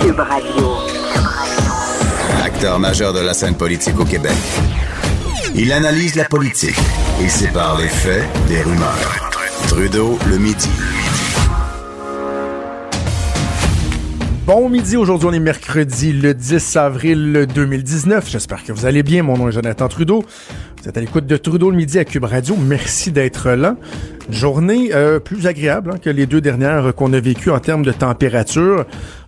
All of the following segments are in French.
Cube Radio. Acteur majeur de la scène politique au Québec. Il analyse la politique et sépare les faits des rumeurs. Trudeau le midi. Bon midi, aujourd'hui on est mercredi le 10 avril 2019. J'espère que vous allez bien. Mon nom est Jonathan Trudeau. Vous êtes à l'écoute de Trudeau le midi à Cube Radio. Merci d'être là. Une journée euh, plus agréable hein, que les deux dernières qu'on a vécues en termes de température.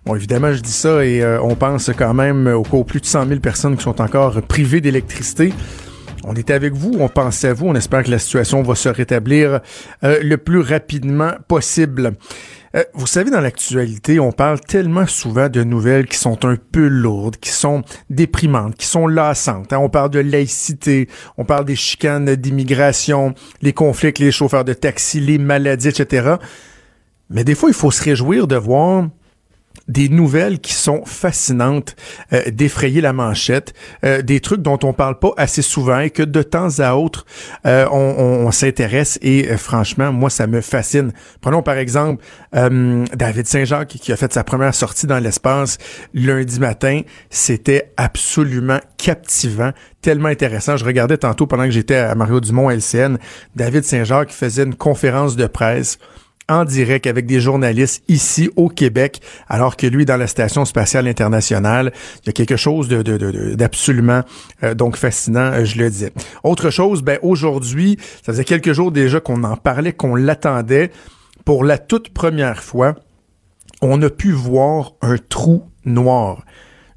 Bon, évidemment, je dis ça et euh, on pense quand même aux plus de 100 000 personnes qui sont encore privées d'électricité. On était avec vous, on pensait à vous, on espère que la situation va se rétablir euh, le plus rapidement possible. Euh, vous savez, dans l'actualité, on parle tellement souvent de nouvelles qui sont un peu lourdes, qui sont déprimantes, qui sont lassantes. Hein. On parle de laïcité, on parle des chicanes d'immigration, les conflits avec les chauffeurs de taxi, les maladies, etc. Mais des fois, il faut se réjouir de voir des nouvelles qui sont fascinantes, euh, d'effrayer la manchette, euh, des trucs dont on parle pas assez souvent et que de temps à autre euh, on, on, s'intéresse et franchement moi ça me fascine. Prenons par exemple David Saint-Jacques qui a fait sa première sortie dans l'espace lundi matin, c'était absolument captivant, tellement intéressant. Je regardais tantôt pendant que j'étais à Mario Dumont LCN, David Saint-Jacques faisait une conférence de presse en direct avec des journalistes ici au Québec, alors que lui, dans la Station spatiale internationale, il y a quelque chose de, d'absolument euh, donc fascinant, euh, je le disais. Autre chose, ben aujourd'hui, ça faisait quelques jours déjà qu'on en parlait, qu'on l'attendait. Pour la toute première fois, on a pu voir un trou noir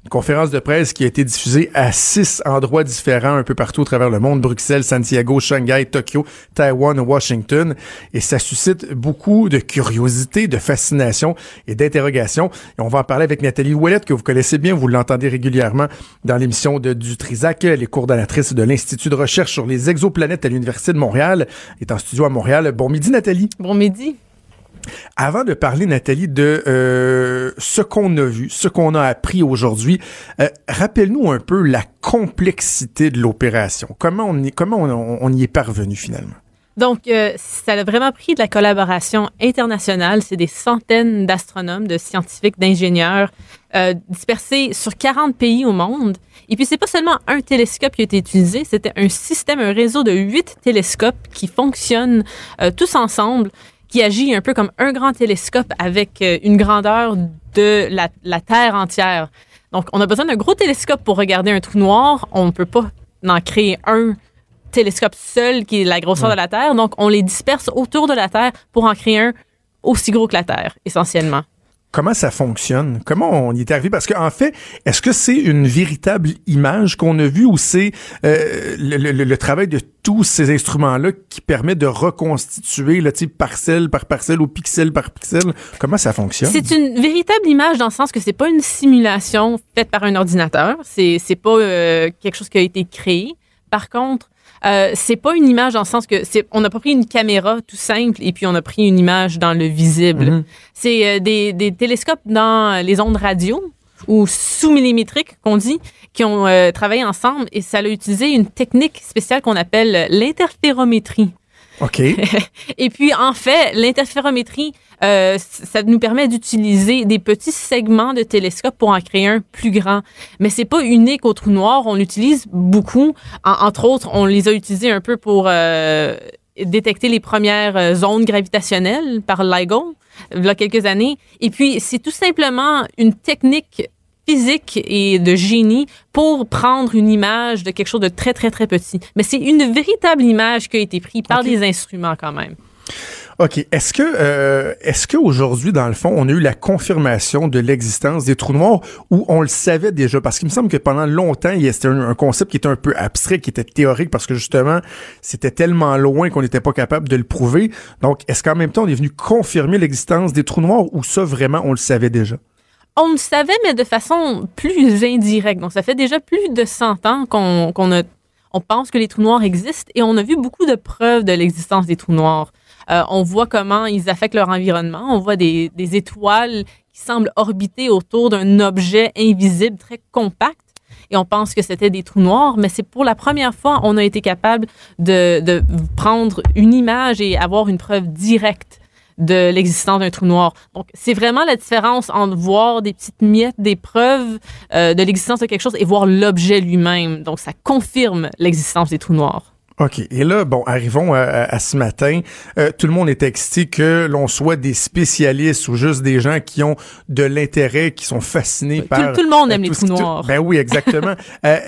une conférence de presse qui a été diffusée à six endroits différents un peu partout à travers le monde, Bruxelles, Santiago, Shanghai, Tokyo, Taïwan, Washington, et ça suscite beaucoup de curiosité, de fascination et d'interrogation. Et on va en parler avec Nathalie Ouellette, que vous connaissez bien, vous l'entendez régulièrement dans l'émission de Dutrisac, elle est coordonnatrice de l'Institut de recherche sur les exoplanètes à l'Université de Montréal, est en studio à Montréal. Bon midi Nathalie. Bon midi. Avant de parler, Nathalie, de euh, ce qu'on a vu, ce qu'on a appris aujourd'hui, euh, rappelle-nous un peu la complexité de l'opération. Comment on y, comment on, y est parvenu finalement? Donc, euh, ça a vraiment pris de la collaboration internationale. C'est des centaines d'astronomes, de scientifiques, d'ingénieurs dispersés sur 40 pays au monde. Et puis, c'est pas seulement un télescope qui a été utilisé, c'était un système, un réseau de huit télescopes qui fonctionnent tous ensemble qui agit un peu comme un grand télescope avec euh, une grandeur de la, Terre entière. Donc, on a besoin d'un gros télescope pour regarder un trou noir. On ne peut pas en créer un télescope seul qui est la grosseur de la Terre. Donc, on les disperse autour de la Terre pour en créer un aussi gros que la Terre, essentiellement comment ça fonctionne? Comment on y est arrivé? Parce qu'en fait, est-ce que c'est une véritable image qu'on a vue ou c'est euh, le, travail de tous ces instruments-là qui permet de reconstituer le type parcelle par parcelle ou pixel par pixel? Comment ça fonctionne? C'est une véritable image dans le sens que c'est pas une simulation faite par un ordinateur. C'est, c'est pas euh, quelque chose qui a été créé. Par contre, euh, c'est pas une image dans le sens que c'est on n'a pas pris une caméra tout simple et puis on a pris une image dans le visible. Mm-hmm. C'est euh, des, des, télescopes dans les ondes radio ou sous-millimétriques qu'on dit qui ont euh, travaillé ensemble et ça a utilisé une technique spéciale qu'on appelle l'interférométrie. OK. et puis, en fait, l'interférométrie, euh, ça nous permet d'utiliser des petits segments de télescope pour en créer un plus grand. Mais c'est pas unique au trou noir. On l'utilise beaucoup. entre autres, on les a utilisés un peu pour euh, détecter les premières euh, zones gravitationnelles par LIGO, il y a quelques années. Et puis, c'est tout simplement une technique physique et de génie pour prendre une image de quelque chose de très, très, très petit. Mais c'est une véritable image qui a été prise par des instruments quand même. OK. Est-ce que euh, qu'aujourd'hui, dans le fond, on a eu la confirmation de l'existence des trous noirs ou on le savait déjà? Parce qu'il me semble que pendant longtemps, c'était un, un concept qui était un peu abstrait, qui était théorique, parce que justement, c'était tellement loin qu'on n'était pas capable de le prouver. Donc, est-ce qu'en même temps, on est venu confirmer l'existence des trous noirs ou ça, vraiment, on le savait déjà? On le savait, mais de façon plus indirecte. Donc, ça fait déjà plus de 100 ans qu'on pense que les trous noirs existent et on a vu beaucoup de preuves de l'existence des trous noirs. Euh, on voit comment ils affectent leur environnement. On voit des, étoiles qui semblent orbiter autour d'un objet invisible très compact. Et on pense que c'était des trous noirs, mais c'est pour la première fois on a été capable de, de prendre une image et avoir une preuve directe de l'existence d'un trou noir. Donc, c'est vraiment la différence entre voir des petites miettes, des preuves euh, de l'existence de quelque chose et voir l'objet lui-même. Donc, ça confirme l'existence des trous noirs. OK. Et là, bon, arrivons à, à- à ce matin. Euh, tout le monde est excité que l'on soit des spécialistes ou juste des gens qui ont de l'intérêt, qui sont fascinés Tout- par... tout le monde euh, aime les ce trous noirs. Ben oui, exactement. Euh,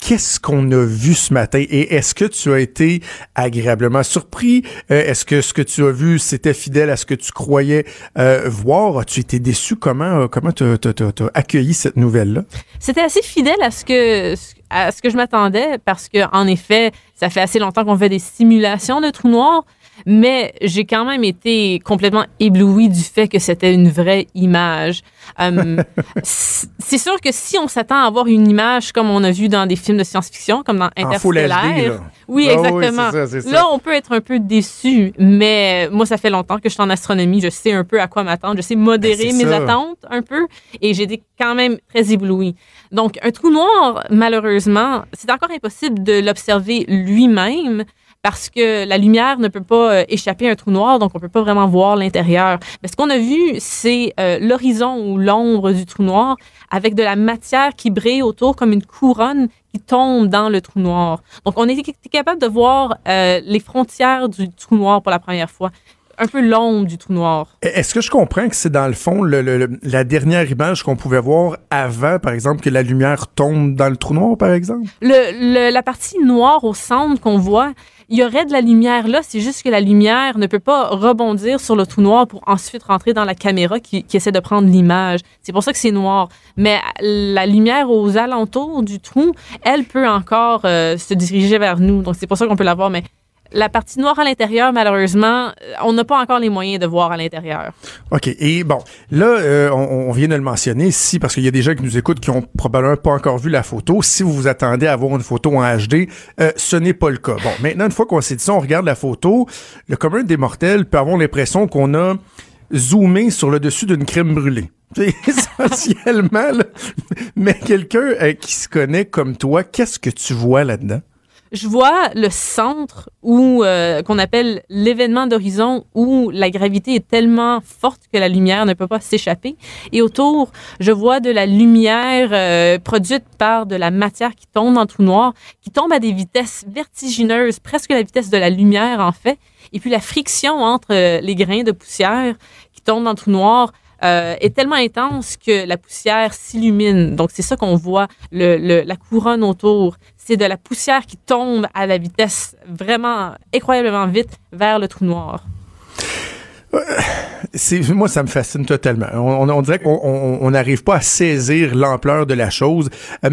Qu'est-ce qu'on a vu ce matin? Et est-ce que tu as été agréablement surpris? Euh, est-ce que ce que tu as vu, c'était fidèle à ce que tu croyais euh, voir? As-tu été déçu? Comment euh, comment t'as t'as- t'as- t'as accueilli cette nouvelle-là? C'était assez fidèle à ce que à ce que je m'attendais parce que en effet, ça fait assez longtemps qu'on fait des simulations de trous noirs, mais j'ai quand même été complètement ébloui du fait que c'était une vraie image. Euh, c- c'est sûr que si on s'attend à avoir une image comme on a vu dans des films de science-fiction, comme dans Interstellar, oui, Ah oui, exactement. c'est ça. Là, on peut être un peu déçu, mais moi, ça fait longtemps que je suis en astronomie. Je sais un peu à quoi m'attendre. Je sais modérer Ben, mes ça. attentes un peu. Et j'ai été quand même très éblouie. Donc, un trou noir, malheureusement, c'est encore impossible de l'observer lui-même parce que la lumière ne peut pas euh, échapper à un trou noir, donc on peut pas vraiment voir l'intérieur. Mais ce qu'on a vu, c'est euh, l'horizon ou l'ombre du trou noir avec de la matière qui brille autour comme une couronne qui tombe dans le trou noir. Donc, on était capable de voir euh, les frontières du trou noir pour la première fois. Un peu l'ombre du trou noir. Est-ce que je comprends que c'est dans le fond le- le- le- la dernière image qu'on pouvait voir avant, par exemple, que la lumière tombe dans le trou noir, par exemple? Le, le- la partie noire au centre qu'on voit, il y aurait de la lumière là, c'est juste que la lumière ne peut pas rebondir sur le trou noir pour ensuite rentrer dans la caméra qui, qui essaie de prendre l'image. C'est pour ça que c'est noir. Mais la lumière aux alentours du trou, elle peut encore euh, se diriger vers nous. Donc c'est pour ça qu'on peut la voir. Mais la partie noire à l'intérieur, malheureusement, euh, on n'a pas encore les moyens de voir à l'intérieur. OK. Et bon, là, euh, on, on vient de le mentionner ici parce qu'il y a des gens qui nous écoutent qui ont probablement pas encore vu la photo. Si vous vous attendez à avoir une photo en HD, euh, ce n'est pas le cas. Bon, maintenant, une fois qu'on s'est dit ça, on regarde la photo. Le commun des mortels peut avoir l'impression qu'on a zoomé sur le dessus d'une crème brûlée. C'est Essentiellement, là. mais quelqu'un euh, qui se connaît comme toi, qu'est-ce que tu vois là-dedans? Je vois le centre où euh, qu'on appelle l'événement d'horizon où la gravité est tellement forte que la lumière ne peut pas s'échapper. Et autour je vois de la lumière euh, produite par de la matière qui tombe dans le trou noir qui tombe à des vitesses vertigineuses presque la vitesse de la lumière en fait. Et puis la friction entre euh, les grains de poussière qui tombent dans le trou noir euh, est tellement intense que la poussière s'illumine. Donc, c'est ça qu'on voit, le, le- la couronne autour. C'est de la poussière qui tombe à la vitesse vraiment incroyablement vite vers le trou noir. c'est moi ça me fascine totalement. On, on- on dirait qu'on on- on n'arrive pas à saisir l'ampleur de la chose. Euh,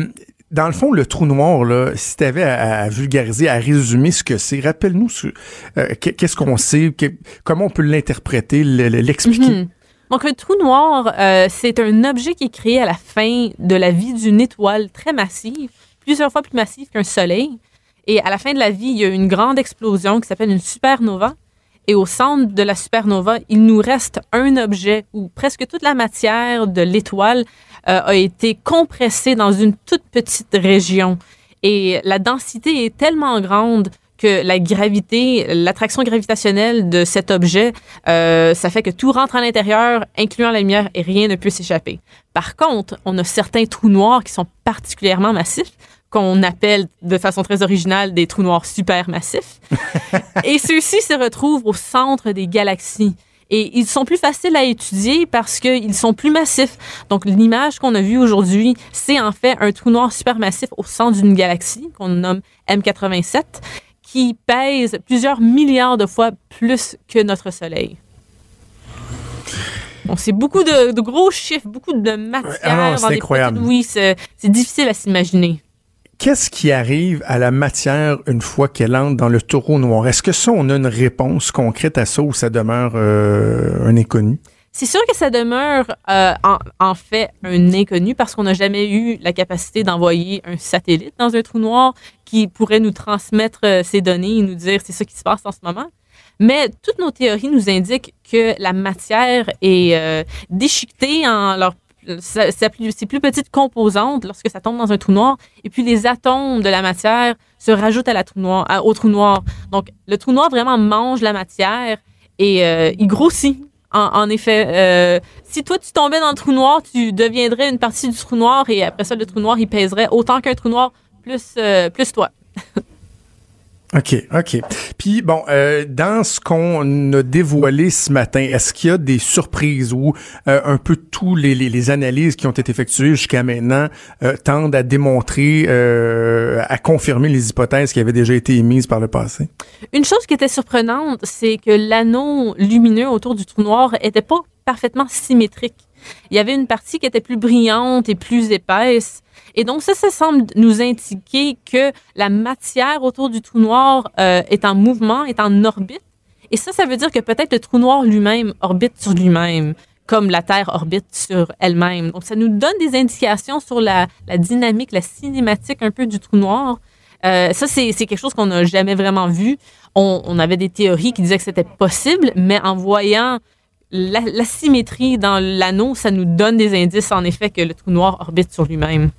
dans le fond, le trou noir, là, si tu avais à, à vulgariser, à résumer ce que c'est, rappelle-nous ce- euh, qu'est- qu'est-ce qu'on sait, que- comment on peut l'interpréter, le- le- l'expliquer? Donc, un trou noir, euh, c'est un objet qui est créé à la fin de la vie d'une étoile très massive, plusieurs fois plus massive qu'un soleil. Et à la fin de la vie, il y a une grande explosion qui s'appelle une supernova. Et au centre de la supernova, il nous reste un objet où presque toute la matière de l'étoile euh, a été compressée dans une toute petite région. Et la densité est tellement grande que la gravité, l'attraction gravitationnelle de cet objet, euh, ça fait que tout rentre à l'intérieur, incluant la lumière, et rien ne peut s'échapper. Par contre, on a certains trous noirs qui sont particulièrement massifs, qu'on appelle de façon très originale des trous noirs supermassifs. et ceux-ci se retrouvent au centre des galaxies. Et ils sont plus faciles à étudier parce qu'ils sont plus massifs. Donc, l'image qu'on a vue aujourd'hui, c'est en fait un trou noir supermassif au centre d'une galaxie qu'on nomme M87, qui pèse plusieurs milliards de fois plus que notre Soleil. Bon, c'est beaucoup de, de gros chiffres, beaucoup de matière. Ah c'est incroyable. petites- Oui, c'est c'est difficile à s'imaginer. Qu'est-ce qui arrive à la matière une fois qu'elle entre dans le taureau noir? Est-ce que ça, on a une réponse concrète à ça ou ça demeure euh, un inconnu? C'est sûr que ça demeure euh, en, fait un inconnu parce qu'on n'a jamais eu la capacité d'envoyer un satellite dans un trou noir qui pourrait nous transmettre euh, ces données et nous dire c'est ça qui se passe en ce moment. Mais toutes nos théories nous indiquent que la matière est euh, déchiquetée en leur plus- plus petites composantes lorsque ça tombe dans un trou noir. Et puis les atomes de la matière se rajoutent à la trou noir, au trou noir. Donc le trou noir vraiment mange la matière et euh, il grossit. En, effet, euh, si toi tu tombais dans le trou noir, tu deviendrais une partie du trou noir et après ça le trou noir il pèserait autant qu'un trou noir plus euh, plus toi. OK, OK. Puis, bon, euh, dans ce qu'on a dévoilé ce matin, est-ce qu'il y a des surprises ou euh, un peu tous les, les, les analyses qui ont été effectuées jusqu'à maintenant euh, tendent à démontrer, euh, à confirmer les hypothèses qui avaient déjà été émises par le passé? Une chose qui était surprenante, c'est que l'anneau lumineux autour du trou noir était pas parfaitement symétrique. Il y avait une partie qui était plus brillante et plus épaisse. Et donc ça, ça semble nous indiquer que la matière autour du trou noir euh, est en mouvement, est en orbite. Et ça, ça veut dire que peut-être le trou noir lui-même orbite sur lui-même, comme la Terre orbite sur elle-même. Donc ça nous donne des indications sur la, dynamique, la cinématique un peu du trou noir. Euh, ça, c'est quelque chose qu'on n'a jamais vraiment vu. On, avait des théories qui disaient que c'était possible, mais en voyant la symétrie dans l'anneau, ça nous donne des indices, en effet, que le trou noir orbite sur lui-même.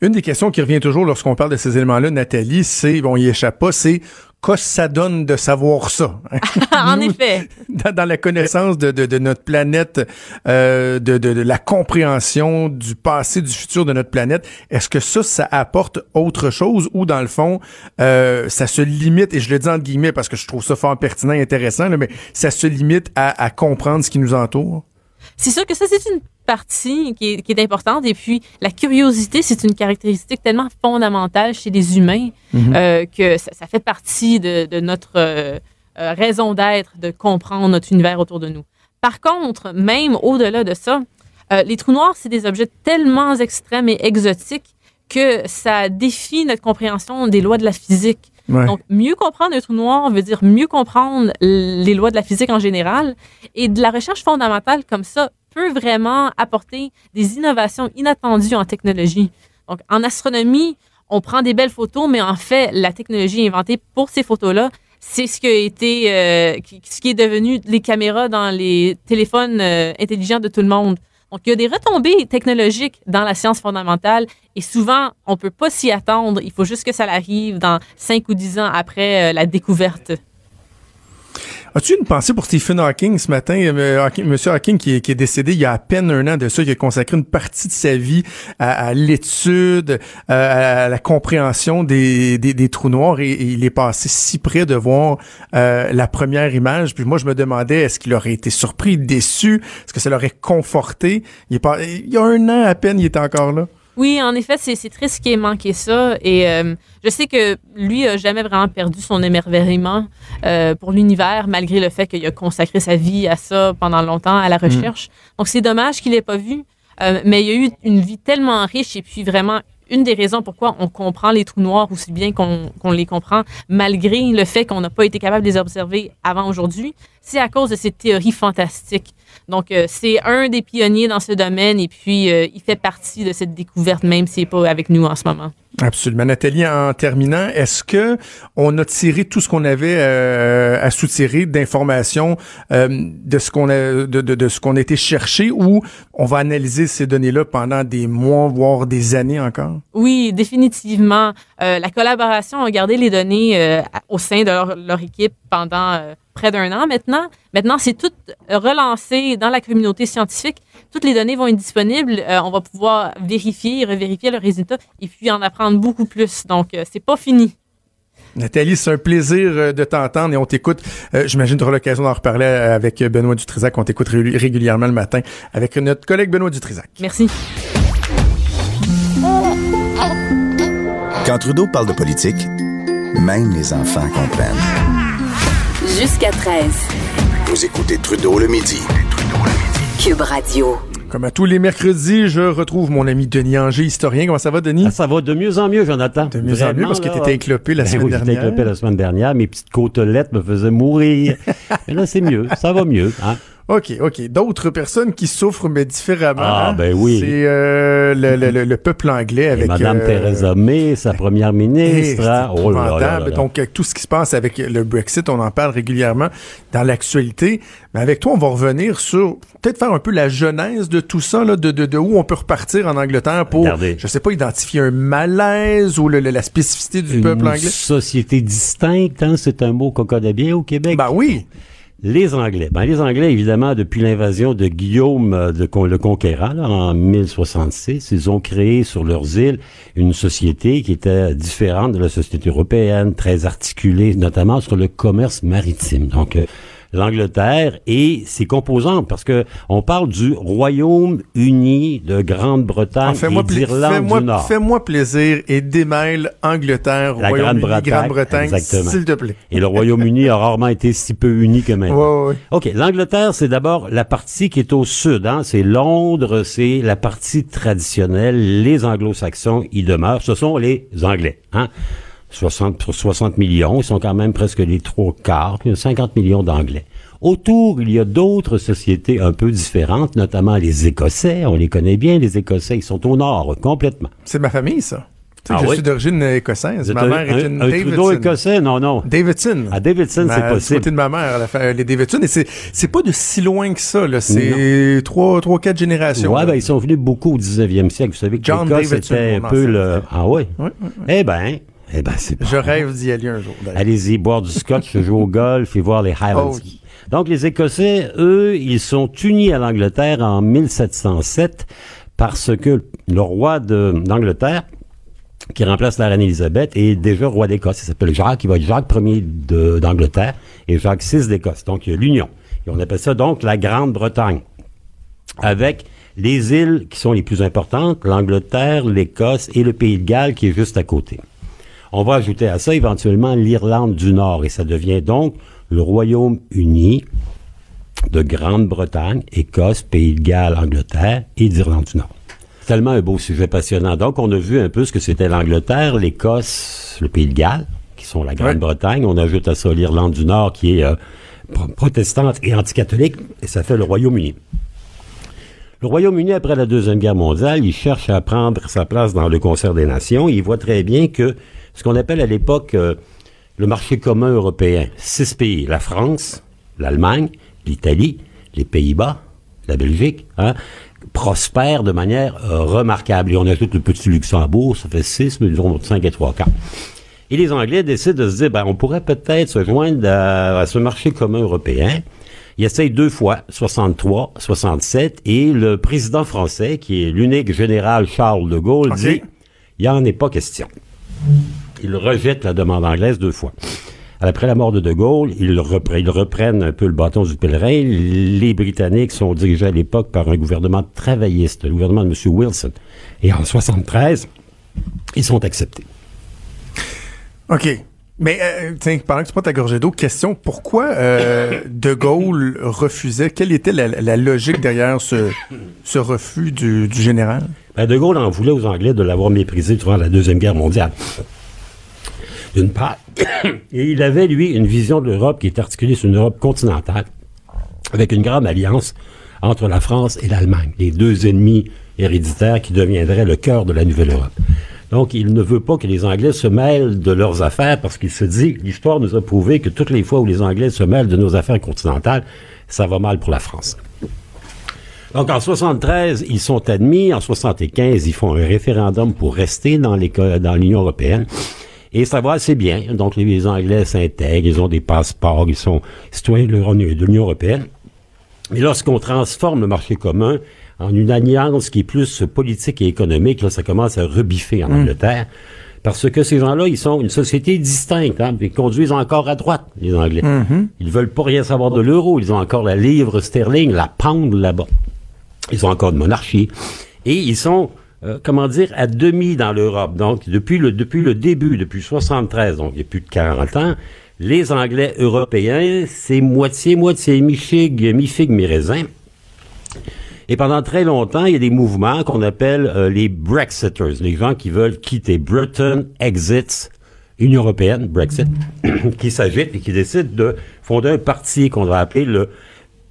Une des questions qui revient toujours lorsqu'on parle de ces éléments-là, Nathalie, c'est, bon, il échappe pas, c'est qu'est-ce que ça donne de savoir ça? en Nous, effet. dans, dans la connaissance de, de, de notre planète, euh, de, de, de la compréhension du passé, du futur de notre planète, est-ce que ça, ça apporte autre chose ou dans le fond, euh, ça se limite, et je le dis entre guillemets parce que je trouve ça fort pertinent et intéressant, là, mais ça se limite à, à comprendre ce qui nous entoure? C'est sûr que ça, c'est une partie qui est, qui est importante. Et puis, la curiosité, c'est une caractéristique tellement fondamentale chez les humains euh, que ça, ça fait partie de, de notre euh, euh, raison d'être, de comprendre notre univers autour de nous. Par contre, même au-delà de ça, euh, les trous noirs, c'est des objets tellement extrêmes et exotiques que ça défie notre compréhension des lois de la physique. Ouais. Donc, mieux comprendre un trou noir veut dire mieux comprendre les lois de la physique en général. Et de la recherche fondamentale comme ça peut vraiment apporter des innovations inattendues en technologie. Donc, en astronomie, on prend des belles photos, mais en fait, la technologie inventée pour ces photos-là, c'est ce qui a été, euh, ce qui est devenu les caméras dans les téléphones euh, intelligents de tout le monde. Donc, il y a des retombées technologiques dans la science fondamentale et souvent, on peut pas s'y attendre. Il faut juste que ça arrive dans 5 ou 10 ans après euh, la découverte. As-tu une pensée pour Stephen Hawking ce matin? Euh, Monsieur Hawking qui est, décédé il y a à peine un an de ça, qui a consacré une partie de sa vie à, l'étude, à la compréhension des, trous noirs et, il est passé si près de voir euh, la première image. Puis moi, je me demandais, est-ce qu'il aurait été surpris, déçu? Est-ce que ça l'aurait conforté? Il y a un an à peine, il était encore là. Oui, en effet, c'est triste qu'il ait manqué ça. Et euh, je sais que lui a jamais vraiment perdu son émerveillement euh, pour l'univers, malgré le fait qu'il a consacré sa vie à ça pendant longtemps, à la recherche. Donc c'est dommage qu'il l'ait pas vu. Euh, mais il a eu une vie tellement riche et puis vraiment une des raisons pourquoi on comprend les trous noirs aussi bien qu'on qu'on les comprend, malgré le fait qu'on n'a pas été capable de les observer avant aujourd'hui, c'est à cause de ces théories fantastiques. Donc, euh, c'est un des pionniers dans ce domaine et puis euh, il fait partie de cette découverte, même s'il n'est pas avec nous en ce moment. Absolument. Nathalie, en terminant, est-ce que on a tiré tout ce qu'on avait euh, à soutirer d'informations euh, de ce qu'on a de, de, de ce qu'on a été chercher ou on va analyser ces données-là pendant des mois, voire des années encore? Oui, définitivement. Euh, la collaboration a gardé les données euh, au sein de leur, leur équipe pendant euh, près d'un an maintenant. Maintenant, c'est tout relancé dans la communauté scientifique. Toutes les données vont être disponibles. Euh, on va pouvoir vérifier, revérifier le résultat et puis en apprendre beaucoup plus. Donc, euh, c'est pas fini. Nathalie, c'est un plaisir euh, de t'entendre et on t'écoute. Euh, J'imagine que tu auras l'occasion d'en reparler avec Benoît Dutrisac. On t'écoute ré- régulièrement le matin avec notre collègue Benoît Dutrisac. Merci. Quand Trudeau parle de politique, même les enfants comprennent. Jusqu'à 13. Vous écoutez Trudeau le midi. Cube Radio. Comme à tous les mercredis, je retrouve mon ami Denis Anger, historien. Comment ça va, Denis? Ah, ça va de mieux en mieux, Jonathan. De mieux en mieux, parce que t'étais éclopé la ben semaine oui, j'étais dernière. éclopé la semaine dernière. Mes petites côtelettes me faisaient mourir. Mais là, c'est mieux. Ça va mieux. Hein? OK, OK. D'autres personnes qui souffrent, mais différemment. Ah, hein? ben oui. C'est euh, le, le- le- le peuple anglais Et avec... Madame euh, Theresa May, sa première eh, ministre. hein? Oh là. Donc, avec tout ce qui se passe avec le Brexit, on en parle régulièrement dans l'actualité. Mais avec toi, on va revenir sur, peut-être faire un peu la genèse de tout ça, là, de, de, de où on peut repartir en Angleterre pour, Regardez. je sais pas, identifier un malaise ou la spécificité du Une peuple anglais. société distincte, hein, c'est un mot qu'on connaît bien au Québec. Ben oui. Les Anglais. Ben, les Anglais, évidemment, depuis l'invasion de Guillaume euh, le Conquérant, en 1066, ils ont créé sur leurs îles une société qui était différente de la société européenne, très articulée, notamment sur le commerce maritime. Donc, euh, l'Angleterre et ses composantes, parce que on parle du Royaume-Uni de Grande-Bretagne Ah, Fais-moi et d'Irlande du Nord. fais-moi plaisir et démêle Angleterre, Royaume-Uni, Grande-Bretagne, exactement. s'il te plaît. Et le Royaume-Uni a rarement été si peu uni que maintenant. Ouais, ouais. OK, l'Angleterre, c'est d'abord la partie qui est au sud. Hein? C'est Londres, c'est la partie traditionnelle. Les anglo-saxons y demeurent. Ce sont les Anglais. Hein? 60, pour 60 millions, ils sont quand même presque les trois quarts, il y a 50 millions d'Anglais. Autour, il y a d'autres sociétés un peu différentes, notamment les Écossais. On les connaît bien, les Écossais. Ils sont au nord, complètement. C'est ma famille, ça. Tu sais, Ah je oui? suis d'origine écossaise. Ma mère un, est un- une un Davidson. Écossais? Non, non. Davidson. À Davidson, Ma- c'est possible. côté de ma mère, la fa- les Davidson. Et c'est, pas de si loin que ça, là. C'est trois, trois, quatre générations. Ouais, là. ben, ils sont venus beaucoup au 19e siècle. Vous savez que John l'Écosse Davidson, était un peu le... Ah oui? Eh ben, eh ben, c'est Je rêve d'y aller un jour. Allez-y, boire du scotch, jouer au golf et voir les Highlands. Oh. Donc, les Écossais, eux, ils sont unis à l'Angleterre en 1707 parce que le roi de- d'Angleterre, qui remplace la reine Élisabeth, est déjà roi d'Écosse. Il s'appelle Jacques, il va être Jacques Ier d'Angleterre et Jacques VI d'Écosse. Donc, il y a l'union. Et on appelle ça donc la Grande-Bretagne. Avec les îles qui sont les plus importantes, l'Angleterre, l'Écosse et le Pays de Galles qui est juste à côté. On va ajouter à ça éventuellement l'Irlande du Nord et ça devient donc le Royaume-Uni de Grande-Bretagne, Écosse, Pays de Galles, Angleterre et d'Irlande du Nord. Tellement un beau sujet passionnant. Donc, on a vu un peu ce que c'était l'Angleterre, l'Écosse, le Pays de Galles, qui sont la Grande-Bretagne. On ajoute à ça l'Irlande du Nord, qui est euh, pro- protestante et anticatholique, et ça fait le Royaume-Uni. Le Royaume-Uni, après la Deuxième Guerre mondiale, il cherche à prendre sa place dans le concert des nations. Il voit très bien que ce qu'on appelle à l'époque euh, le marché commun européen, six pays, la France, l'Allemagne, l'Italie, les Pays-Bas, la Belgique, hein, prospèrent de manière euh, remarquable. Et on ajoute le petit Luxembourg, ça fait six, mais disons cinq et trois quarts. Et les Anglais décident de se dire, ben, on pourrait peut-être se joindre à, à ce marché commun européen. Ils essayent deux fois, 63, 67, et le président français, qui est l'unique général Charles de Gaulle, dit, il n'y en est pas question. Il rejette la demande anglaise deux fois. Après la mort de De Gaulle, ils, repre- ils reprennent un peu le bâton du pèlerin. Les Britanniques sont dirigés à l'époque par un gouvernement travailliste, le gouvernement de M. Wilson. Et en 73, ils sont acceptés. OK. Mais, euh, tiens, pendant que tu prends ta gorgée d'eau, question, pourquoi euh, De Gaulle refusait, quelle était la, la logique derrière ce, ce refus du, du général? Ben, de Gaulle en voulait aux Anglais de l'avoir méprisé durant la Deuxième Guerre mondiale. D'une part. Et il avait, lui, une vision de l'Europe qui est articulée sur une Europe continentale, avec une grande alliance entre la France et l'Allemagne, les deux ennemis héréditaires qui deviendraient le cœur de la nouvelle Europe. Donc, il ne veut pas que les Anglais se mêlent de leurs affaires parce qu'il se dit, l'histoire nous a prouvé que toutes les fois où les Anglais se mêlent de nos affaires continentales, ça va mal pour la France. Donc, en 73, ils sont admis. En 75, ils font un référendum pour rester dans l'Union européenne. Et ça va assez bien. Donc, les, Anglais s'intègrent, ils ont des passeports, ils sont citoyens de l'Union- européenne. Mais lorsqu'on transforme le marché commun en une alliance qui est plus politique et économique, là, ça commence à rebiffer en Angleterre. Parce que ces gens-là, ils sont une société distincte. Hein, ils conduisent encore à droite, les Anglais. Ils veulent pas rien savoir de l'euro. Ils ont encore la livre sterling, la pound là-bas. Ils ont encore une monarchie. Et ils sont euh, comment dire, à demi dans l'Europe. Donc, depuis le, depuis le début, depuis 73, donc il y a plus de 40 ans, les Anglais européens, c'est moitié-moitié, mi-fig, mi-fig, mi-raisin. Et pendant très longtemps, il y a des mouvements qu'on appelle euh, les Brexiters, les gens qui veulent quitter Britain, exits, Union européenne, Brexit, qui s'agitent et qui décident de fonder un parti qu'on va appeler le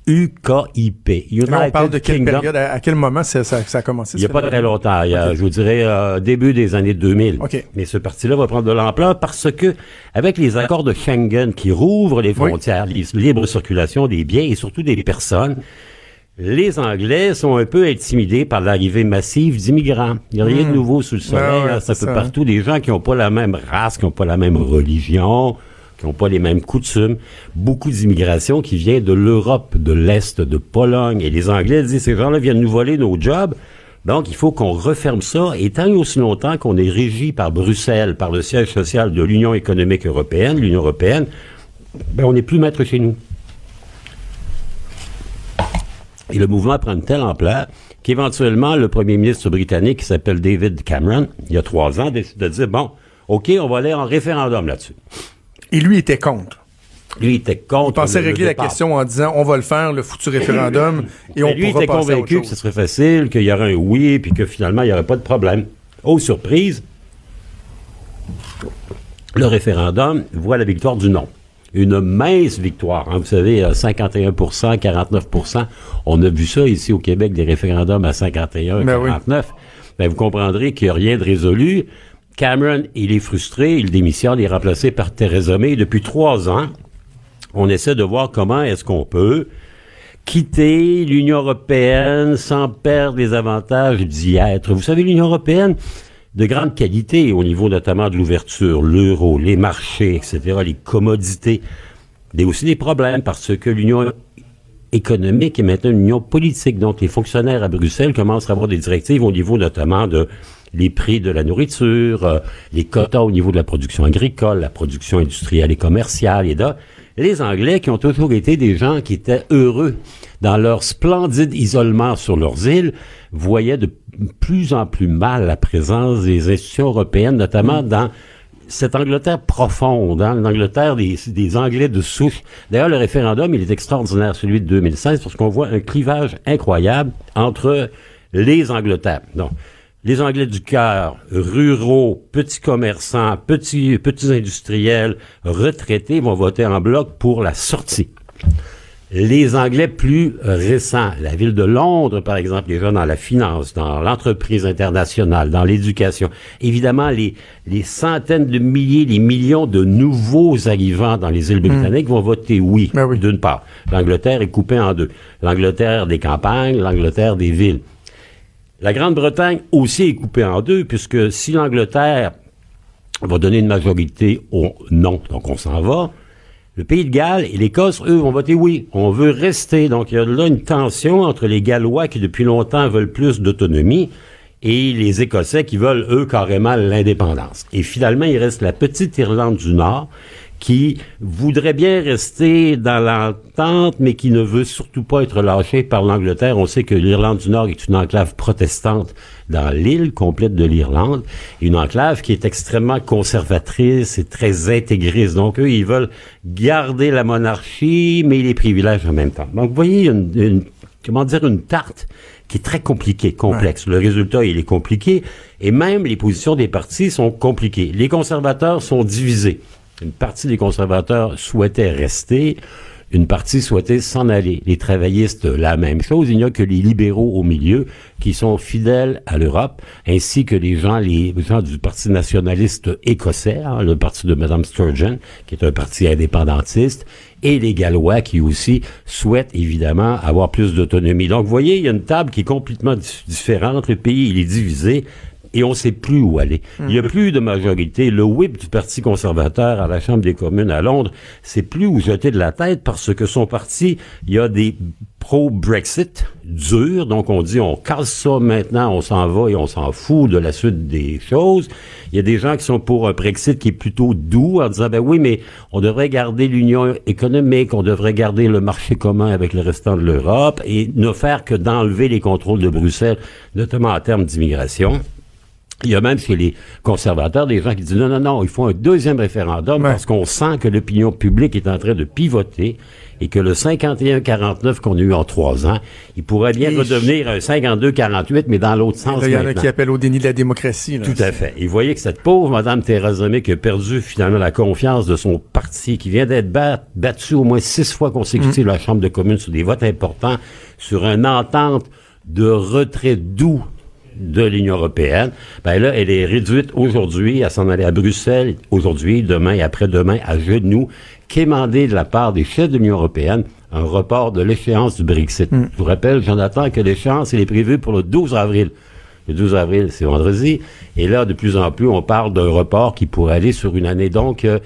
UKIP. United on parle de quelle période, à, quel moment ça, ça, a commencé? Il n'y a pas très longtemps, il y a, je vous dirais, euh, début des années 2000. Okay. Mais ce parti-là va prendre de l'ampleur parce que, avec les accords de Schengen qui rouvrent les frontières, oui. libre circulation des biens et surtout des personnes, les Anglais sont un peu intimidés par l'arrivée massive d'immigrants. Il n'y a rien de hmm. nouveau sous le soleil. Ouais, ça fait partout des gens qui n'ont pas la même race, qui n'ont pas la même religion, qui n'ont pas les mêmes coutumes. Beaucoup d'immigration qui vient de l'Europe, de l'Est, de Pologne. Et les Anglais disent, ces gens-là viennent nous voler nos jobs. Donc, il faut qu'on referme ça. Et tant et aussi longtemps qu'on est régi par Bruxelles, par le siège social de l'Union économique européenne, l'Union européenne, ben, on n'est plus maître chez nous. Et le mouvement prend une telle ampleur qu'éventuellement, le premier ministre britannique, qui s'appelle David Cameron, il y a trois ans, décide de dire, bon, OK, on va aller en référendum là-dessus. Et lui était contre. Lui était contre. Il pensait régler la question en disant on va le faire, le futur référendum, et on lui était convaincu que ce serait facile, qu'il y aurait un oui, puis que finalement, il n'y aurait pas de problème. Oh, surprise, le référendum voit la victoire du non. Une mince victoire. Hein. Vous savez, 51% 49% On a vu ça ici au Québec, des référendums à 51, 49. Ben, ben vous comprendrez qu'il n'y a rien de résolu. Cameron, il est frustré, il démissionne, il est remplacé par Theresa May. Depuis trois ans, on essaie de voir comment est-ce qu'on peut quitter l'Union européenne sans perdre les avantages d'y être. Vous savez, l'Union européenne, de grande qualité au niveau notamment de l'ouverture, l'euro, les marchés, etc., les commodités. A aussi des problèmes parce que l'Union économique est maintenant une union politique. Donc, les fonctionnaires à Bruxelles commencent à avoir des directives au niveau notamment de les prix de la nourriture, euh, les quotas au niveau de la production agricole, la production industrielle et commerciale. Et les Anglais qui ont toujours été des gens qui étaient heureux dans leur splendide isolement sur leurs îles, voyaient de plus en plus mal la présence des institutions européennes, notamment dans cette Angleterre profonde, hein, l'Angleterre des, des, Anglais de souche. D'ailleurs, le référendum, il est extraordinaire, celui de 2016, parce qu'on voit un clivage incroyable entre les Angleterres. Donc, les Anglais du cœur, ruraux, petits commerçants, petits, petits industriels, retraités vont voter en bloc pour la sortie. Les Anglais plus récents, la ville de Londres, par exemple, les gens dans la finance, dans l'entreprise internationale, dans l'éducation. Évidemment, les, les centaines de milliers, les millions de nouveaux arrivants dans les îles hmm. britanniques vont voter oui, ben oui. d'une part. L'Angleterre est coupée en deux. L'Angleterre des campagnes, l'Angleterre des villes. La Grande-Bretagne aussi est coupée en deux, puisque si l'Angleterre va donner une majorité au non, donc on s'en va, le Pays de Galles et l'Écosse, eux, vont voter oui. On veut rester. Donc, il y a là une tension entre les Gallois qui, depuis longtemps, veulent plus d'autonomie et les Écossais qui veulent, eux, carrément l'indépendance. Et finalement, il reste la petite Irlande du Nord qui voudrait bien rester dans l'entente, mais qui ne veut surtout pas être lâché par l'Angleterre. On sait que l'Irlande du Nord est une enclave protestante dans l'île complète de l'Irlande, une enclave qui est extrêmement conservatrice et très intégriste. Donc, eux, ils veulent garder la monarchie, mais les privilèges en même temps. Donc, vous voyez, une, une comment dire, une tarte qui est très compliquée, complexe. Le résultat, il est compliqué, et même les positions des partis sont compliquées. Les conservateurs sont divisés. Une partie des conservateurs souhaitait rester, une partie souhaitait s'en aller. Les travaillistes, la même chose. Il n'y a que les libéraux au milieu qui sont fidèles à l'Europe, ainsi que les gens, les gens du Parti nationaliste écossais, hein, le parti de Mme Sturgeon, qui est un parti indépendantiste, et les Gallois qui aussi souhaitent évidemment avoir plus d'autonomie. Donc, vous voyez, il y a une table qui est complètement différente. Le pays, il est divisé et on sait plus où aller. Il n'y a plus de majorité. Le whip du Parti conservateur à la Chambre des communes à Londres, c'est plus où jeter de la tête parce que son parti, il y a des pro-Brexit durs, donc on dit on casse ça maintenant, on s'en va et on s'en fout de la suite des choses. Il y a des gens qui sont pour un Brexit qui est plutôt doux en disant ben oui, mais on devrait garder l'union économique, on devrait garder le marché commun avec le restant de l'Europe et ne faire que d'enlever les contrôles de Bruxelles, notamment en termes d'immigration. Il y a même chez les conservateurs des gens qui disent non, non, non, il faut un deuxième référendum Ouais. parce qu'on sent que l'opinion publique est en train de pivoter et que le 51-49 qu'on a eu en trois ans, il pourrait bien Et redevenir un 52-48, mais dans l'autre sens il y en a qui appellent au déni de la démocratie. là. Tout à fait. Et vous voyez que cette pauvre Madame Theresa May qui a perdu finalement la confiance de son parti, qui vient d'être bat- battue au moins six fois consécutives à la Chambre de communes sur des votes importants, sur une entente de retrait doux de l'Union européenne, ben là, elle est réduite aujourd'hui à s'en aller à Bruxelles, aujourd'hui, demain et après-demain, à genoux, quémander de la part des chefs de l'Union européenne un report de l'échéance du Brexit. Je vous rappelle, Jonathan, que l'échéance, elle est prévue pour le 12 avril. Le 12 avril, c'est vendredi. Et là, de plus en plus, on parle d'un report qui pourrait aller sur une année. Donc, euh,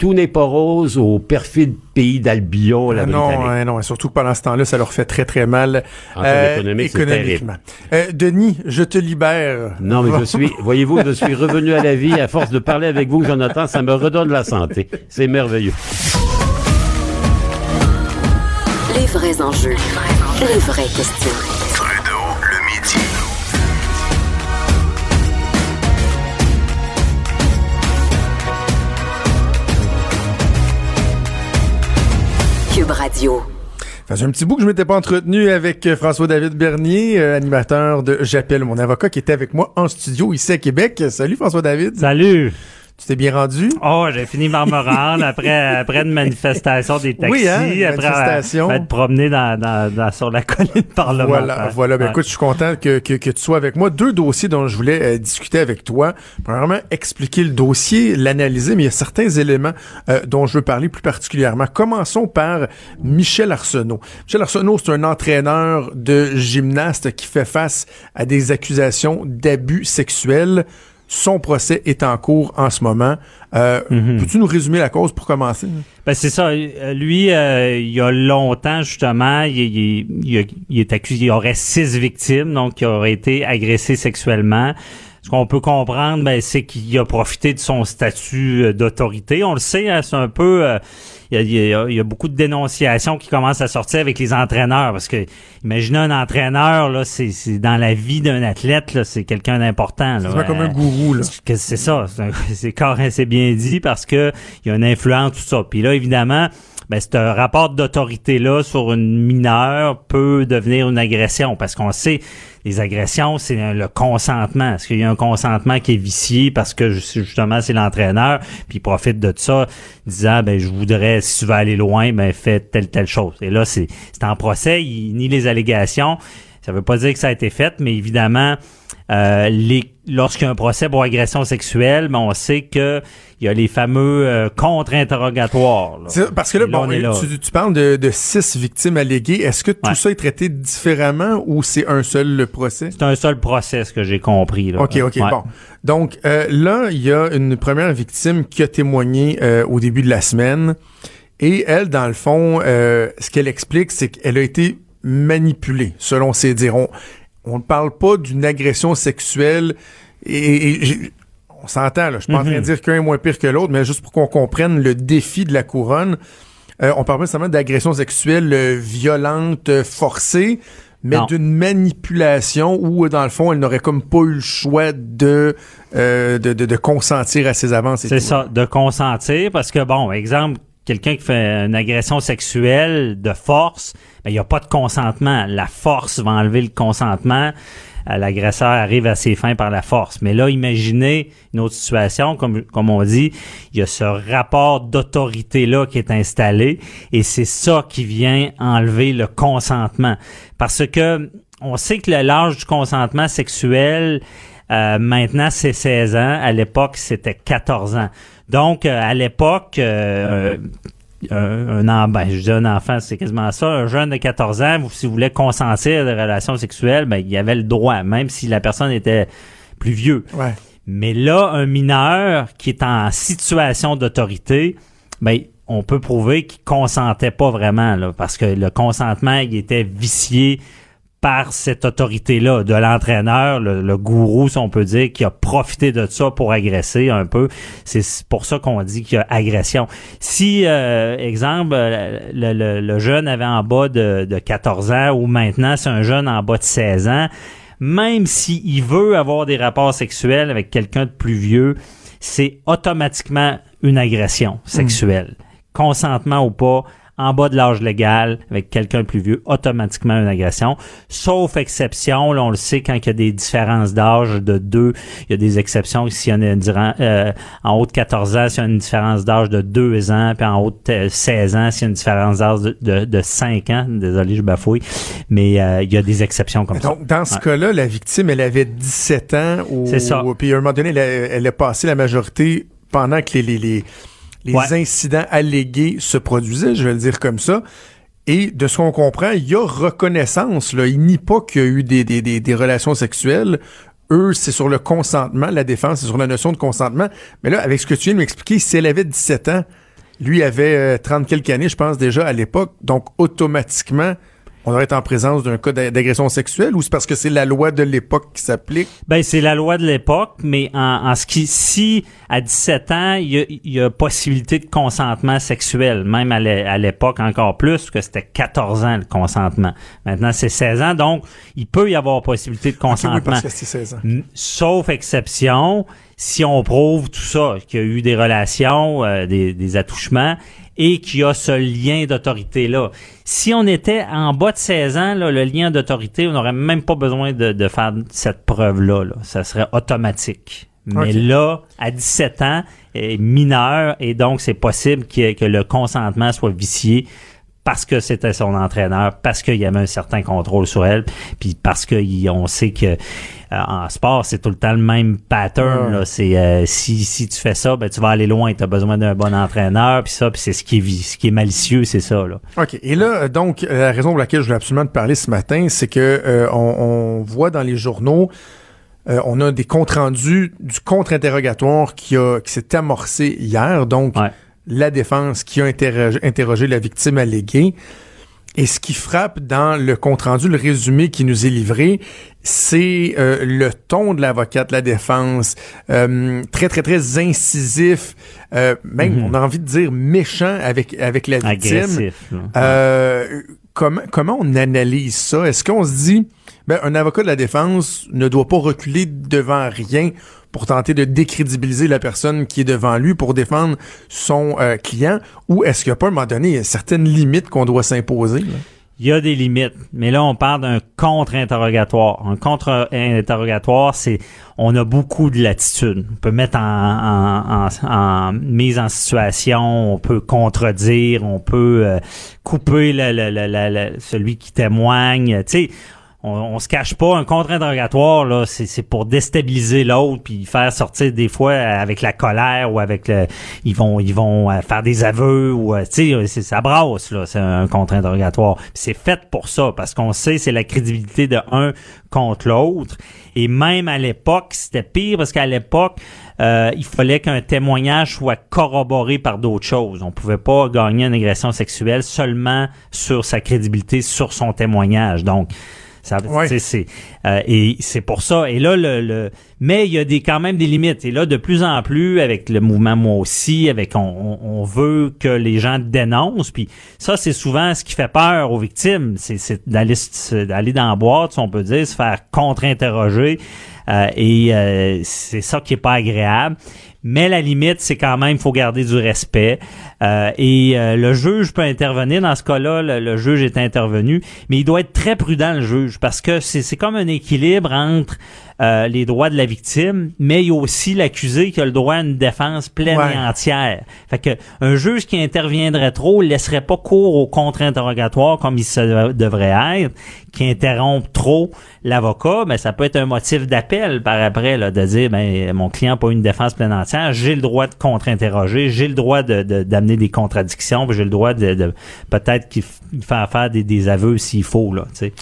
tout n'est pas rose au perfide pays d'Albion, la Ah non, Britannique. hein, non, et surtout que pendant ce temps-là, ça leur fait très très mal En termes économiques, c'est économiquement. Euh, Denis, je te libère. Non, mais je suis, voyez-vous, je suis revenu à la vie à force de parler avec vous, Jonathan, ça me redonne la santé. C'est merveilleux. Les vrais enjeux. Les vraies questions. Radio. Ça fait un petit bout que je m'étais pas entretenu avec euh, François-David Bernier, euh, animateur de J'appelle mon avocat, qui était avec moi en studio ici à Québec. Salut François-David. Salut! Tu t'es bien rendu? Oh, j'ai fini par me rendre après, après une manifestation des taxis, Oui, hein, une après manifestation. euh, m'être promené dans, dans, dans- sur la colline parlementaire. Voilà, voilà. Ben, Ouais. écoute, je suis content que, que, que tu sois avec moi. Deux dossiers dont je voulais euh, discuter avec toi. Premièrement, expliquer le dossier, l'analyser, mais il y a certains éléments euh, dont je veux parler plus particulièrement. Commençons par Michel Arsenault. Michel Arsenault, c'est un entraîneur de gymnaste qui fait face à des accusations d'abus sexuels. Son procès est en cours en ce moment. Euh, Peux-tu nous résumer la cause pour commencer? Ben, c'est ça. Euh, Lui, euh, il y a longtemps, justement, il, il- il a- il est accusé, il aurait six victimes, donc il aurait été agressé sexuellement. Ce qu'on peut comprendre, ben, c'est qu'il a profité de son statut euh, d'autorité. On le sait, hein, c'est un peu... euh, il y, a, il y a- il y a beaucoup de dénonciations qui commencent à sortir avec les entraîneurs, parce que imaginez un entraîneur, là, c'est c'est dans la vie d'un athlète, là, c'est quelqu'un d'important. là. C'est pas comme un Euh, gourou, là. que c'est ça, c'est c'est c'est bien dit parce que il y a une influence tout ça. Puis là évidemment, ben un rapport d'autorité là sur une mineure peut devenir une agression parce qu'on sait les agressions c'est le consentement. Est-ce qu'il y a un consentement qui est vicié parce que ju- justement c'est l'entraîneur puis il profite de ça disant ben je voudrais si tu veux aller loin ben fais telle telle chose. Et là c'est c'est en procès, il nie les allégations. Ça veut pas dire que ça a été fait, mais évidemment les, lorsqu'il y a un procès pour agression sexuelle, ben, on sait que il y a les fameux euh, contre-interrogatoires. Parce que là, bon, là. Tu, tu parles de, de six victimes alléguées. Est-ce que tout Ouais. ça est traité différemment ou c'est un seul le procès? C'est un seul procès, ce que j'ai compris. Là. OK, OK, Ouais. bon. Donc, euh, là, il y a une première victime qui a témoigné euh, au début de la semaine. Et elle, dans le fond, euh, ce qu'elle explique, c'est qu'elle a été manipulée, selon ses dires. On ne parle pas d'une agression sexuelle. Et, et on s'entend, là. Je suis pas en train de dire qu'un est moins pire que l'autre, mais juste pour qu'on comprenne le défi de la couronne. Euh, on parle pas seulement d'agression sexuelle euh, violente, euh, forcée, mais d'une manipulation où, dans le fond, elle n'aurait comme pas eu le choix de, euh, de, de, de consentir à ses avances. et C'est ça, de consentir, parce que, bon, exemple, quelqu'un qui fait une agression sexuelle de force, ben, il n'y a pas de consentement. La force va enlever le consentement. Euh, L'agresseur arrive à ses fins par la force. Mais là, imaginez une autre situation, comme, comme on dit, il y a ce rapport d'autorité-là qui est installé, et c'est ça qui vient enlever le consentement. Parce que on sait que l'âge du consentement sexuel, euh, maintenant, c'est 16 ans. À l'époque, c'était 14 ans. Donc, euh, à l'époque, euh, un, un, en- ben, je dis un enfant, c'est quasiment ça. Un jeune de 14 ans, si vous voulez consentir à des relations sexuelles, ben, il y avait le droit, même si la personne était plus vieux. Ouais. Mais là, un mineur qui est en situation d'autorité, ben, on peut prouver qu'il consentait pas vraiment, là, parce que le consentement, il était vicié par cette autorité-là, de l'entraîneur, le, le gourou, si on peut dire, qui a profité de ça pour agresser un peu. C'est pour ça qu'on dit qu'il y a agression. Si, euh, exemple, euh, le, le- le jeune avait en bas de, de 14 ans ou maintenant c'est un jeune en bas de 16 ans, même s'il veut avoir des rapports sexuels avec quelqu'un de plus vieux, c'est automatiquement une agression sexuelle. Consentement ou pas, en bas de l'âge légal, avec quelqu'un de plus vieux, automatiquement une agression. Sauf exception, là, on le sait, quand il y a des différences d'âge de deux, il y a des exceptions. S'il y en a durant, euh, en haut de 14 ans, s'il y a une différence d'âge de 2 ans, puis en haut de euh, 16 ans, s'il y a une différence d'âge de, de, de 5 ans. Désolé, je bafouille. Mais euh, il y a des exceptions comme ça. Donc, dans ce Ouais. cas-là, la victime, elle avait 17 ans. Ou, C'est ça. Puis à un moment donné, elle a, elle a passé la majorité pendant que les, les, les, les Ouais. incidents allégués se produisaient, je vais le dire comme ça. Et de ce qu'on comprend, il y a reconnaissance. Là. Il nie pas qu'il y a eu des, des, des, des relations sexuelles. Eux, c'est sur le consentement. La défense, c'est sur la notion de consentement. Mais là, avec ce que tu viens de m'expliquer, si elle avait 17 ans, lui avait euh, 30 quelques années, je pense, déjà à l'époque. Donc, automatiquement, on aurait été en présence d'un cas d'a- d'agression sexuelle ou c'est parce que c'est la loi de l'époque qui s'applique? Ben, c'est la loi de l'époque, mais en, en ce qui, si à 17 ans, il y a, il y a possibilité de consentement sexuel, même à l'é- à l'époque encore plus, que c'était 14 ans le consentement. Maintenant, c'est 16 ans, donc il peut y avoir possibilité de oui, consentement. parce que c'est 16 ans. Sauf exception, si on prouve tout ça, qu'il y a eu des relations, euh, des, des attouchements, et qu'il y a ce lien d'autorité-là. Si on était en bas de 16 ans, là, le lien d'autorité, on n'aurait même pas besoin de, de faire cette preuve-là. Là. Ça serait automatique. Mais là, à 17 ans, est mineur, et donc c'est possible que le consentement soit vicié parce que c'était son entraîneur, parce qu'il y avait un certain contrôle sur elle, puis parce qu'on sait que euh, en sport, c'est tout le temps le même pattern. C'est euh, si, si tu fais ça, ben tu vas aller loin, tu as besoin d'un bon entraîneur, puis ça, puis c'est ce qui est vi- ce qui est malicieux, c'est ça. Là. OK. Et là, euh, donc, la raison pour laquelle je voulais absolument te parler ce matin, c'est que euh, on, on voit dans les journaux, euh, on a des comptes rendus du contre-interrogatoire qui, a, qui s'est amorcé hier. Donc, Ouais. La défense qui a interrogé, interrogé la victime alléguée. Et ce qui frappe dans le compte-rendu, le résumé qui nous est livré, c'est euh, le ton de l'avocate, la défense, euh, très, très, très incisif, euh, même, Mhm. on a envie de dire méchant avec, avec la victime. Agressif. là. Comment, comment on analyse ça? Est-ce qu'on se dit, ben, un avocat de la défense ne doit pas reculer devant rien pour tenter de décrédibiliser la personne qui est devant lui pour défendre son euh, client? Ou est-ce qu'il n'y a pas, à un moment donné, certaines limites qu'on doit s'imposer? Il y a des limites, mais là on parle d'un contre-interrogatoire. Un contre-interrogatoire, c'est on a beaucoup de latitude. On peut mettre en, en, en- mise en situation, on peut contredire, on peut euh, couper celui qui témoigne. On, on se cache pas. Un contre-interrogatoire là, c'est pour déstabiliser l'autre puis faire sortir des fois avec la colère ou avec le, ils vont ils vont euh, faire des aveux ou euh, tu sais ça brasse là, c'est un contre-interrogatoire. C'est fait pour ça parce qu'on sait c'est la crédibilité de un contre l'autre et même à l'époque c'était pire parce qu'à l'époque euh, il fallait qu'un témoignage soit corroboré par d'autres choses. On pouvait pas gagner une agression sexuelle seulement sur sa crédibilité, sur son témoignage. Donc ça, Ouais. c'est euh, et c'est pour ça. Et là, le, le- mais il y a des quand même des limites. Et là, de plus en plus, avec le mouvement moi aussi, avec on, on- veut que les gens dénoncent. Puis ça, c'est souvent ce qui fait peur aux victimes, c'est, c'est d'aller d'aller dans la boîte, si on peut dire, se faire contre-interroger. Euh, et euh, c'est ça qui est pas agréable. Mais la limite, c'est quand même, faut garder du respect. Euh, et euh, le juge peut intervenir dans ce cas-là. Le, le juge est intervenu, mais il doit être très prudent le juge parce que c'est comme un équilibre entre euh, les droits de la victime, mais il y a aussi l'accusé qui a le droit à une défense pleine Ouais. et entière. Fait que un juge qui interviendrait trop laisserait pas cours au contre-interrogatoire comme il se devrait être, qui interrompt trop l'avocat, ben ça peut être un motif d'appel par après là, de dire ben mon client n'a pas une défense pleine entière, j'ai le droit de contre-interroger, j'ai le droit de de- d'amener des contradictions, j'ai le droit de, de- peut-être qu'il faire des, des aveux s'il faut là, tu sais.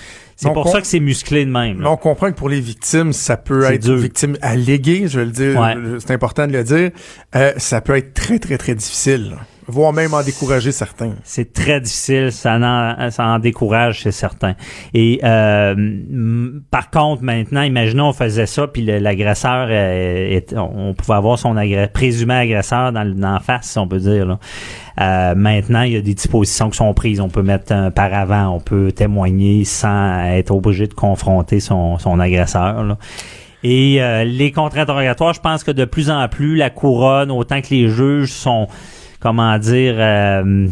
C'est pour ça que c'est musclé de même. Là. on comprend que pour les victimes, ça peut être dur. victime alléguée, je vais le dire, Ouais. c'est important de le dire. Euh, ça peut être très, très, très difficile, voire même en décourager certains. C'est très difficile, ça en, ça en décourage, c'est certain. Et euh, par contre, maintenant, imaginons on faisait ça, puis l'agresseur, euh, on pouvait avoir son agré- présumé agresseur dans la face, si on peut dire. là. Euh, maintenant, il y a des dispositions qui sont prises. On peut mettre un paravent, on peut témoigner sans être obligé de confronter son, son agresseur. là. Et euh, les contre-interrogatoires, je pense que de plus en plus, la couronne, autant que les juges sont, comment dire, euh,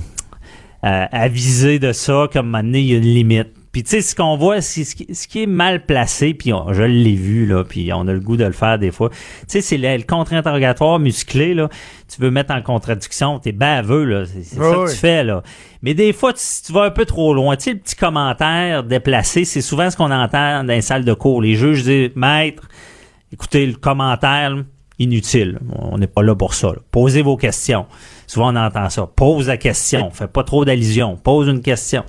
euh, avisés de ça, comme à un moment donné, il y a une limite. Puis tu sais, ce qu'on voit, c'est ce qui, est mal placé, puis on- je l'ai vu, là, puis on a le goût de le faire des fois. Tu sais, c'est le, le contre-interrogatoire musclé, là. Tu veux mettre en contradiction, t'es baveux, là. C'est ça que tu fais, là. Mais des fois, tu, tu vas un peu trop loin. Tu sais, le petit commentaire déplacé, c'est souvent ce qu'on entend dans les salles de cours. Les juges disent, maître, écoutez, le commentaire, inutile. On n'est pas là pour ça. là. Posez vos questions. Souvent, on entend ça. Pose la question. Fais pas trop d'allusions. Pose une question.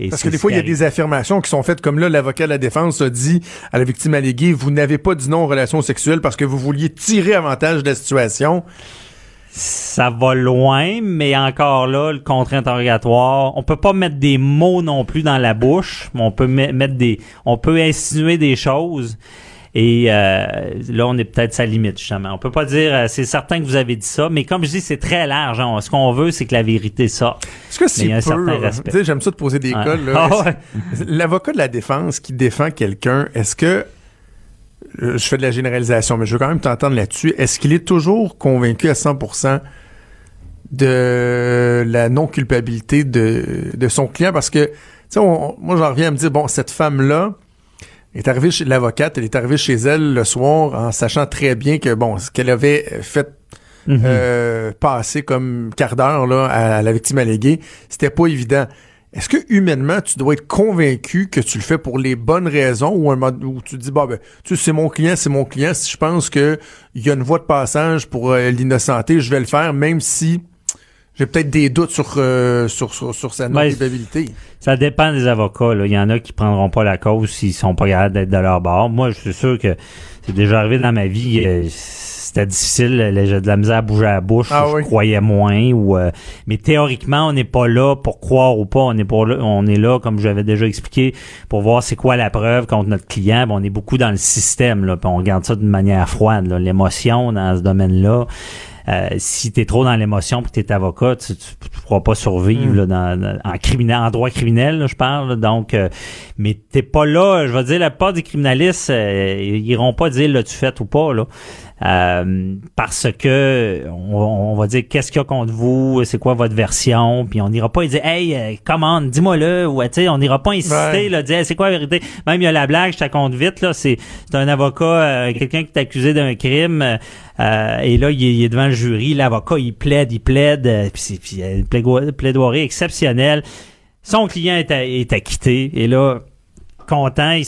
Et Parce que des fois, il y a des affirmations qui sont faites comme là, l'avocat de la défense a dit à la victime alléguée, vous n'avez pas dit non aux relations sexuelles parce que vous vouliez tirer avantage de la situation. ça va loin, mais encore là, le contre-interrogatoire, on peut pas mettre des mots non plus dans la bouche, mais on peut me- mettre des, on peut insinuer des choses. Et euh, là, on est peut-être sa limite, justement. On peut pas dire, euh, c'est certain que vous avez dit ça, mais comme je dis, c'est très large. hein. Ce qu'on veut, c'est que la vérité sorte. Est-ce que c'est peu... j'aime ça de poser des Ouais. Ah ouais. L'avocat de la défense qui défend quelqu'un, est-ce que... euh, Je fais de la généralisation, mais je veux quand même t'entendre là-dessus. Est-ce qu'il est toujours convaincu à 100% de la non-culpabilité de, de son client? Parce que, tu sais, moi, j'en reviens à me dire, bon, cette femme-là est arrivée chez l'avocate, elle est arrivée chez elle le soir en sachant très bien que, bon, ce qu'elle avait fait Mhm. euh, passer comme quart d'heure là, à, la victime alléguée, c'était pas évident. Est-ce que humainement, tu dois être convaincu que tu le fais pour les bonnes raisons ou un tu te dis bah ben tu sais c'est mon client, c'est mon client, si je pense que il y a une voie de passage pour euh, l'innocenté, je vais le faire même si j'ai peut-être des doutes sur, euh, sur, sur, sur sa Ben, non-culpabilité. Ça dépend des avocats. Là. Il y en a qui prendront pas la cause s'ils sont pas capables d'être de leur bord. Moi, je suis sûr que c'est déjà arrivé dans ma vie. euh, c'était difficile. J'ai de la misère à bouger la bouche. Ah je oui. croyais moins. Ou, euh, mais théoriquement, on n'est pas là pour croire ou pas. On est pas là, on est là, comme j'avais déjà expliqué, pour voir c'est quoi la preuve contre notre client. Puis on est beaucoup dans le système. Là, puis on regarde ça d'une manière froide. L'émotion dans ce domaine-là. Euh, si tu es trop dans l'émotion puis que tu avocat, tu ne pourras pas survivre Mm. là, dans, dans- en, criminel, en droit criminel, là, je parle. là. donc, euh, mais t'es pas là. Je vais dire, la plupart des criminalistes, euh, ils iront pas dire l'as-tu fait ou pas. Là. Euh, parce que on, on va dire qu'est-ce qu'il y a contre vous, c'est quoi votre version, puis on n'ira pas dire hey euh, commande, dis-moi-le, ou tu sais, on n'ira pas insister Ouais. là, dire Hey, c'est quoi la vérité? Même il y a la blague, je te compte vite là, c'est c'est un avocat, euh, quelqu'un qui est accusé d'un crime, euh, et là il est, il est devant le jury, l'avocat il plaide, il plaide, puis c'est puis, euh, une plaido- plaidoirie exceptionnelle. Son client est, à- est acquitté, et là content, il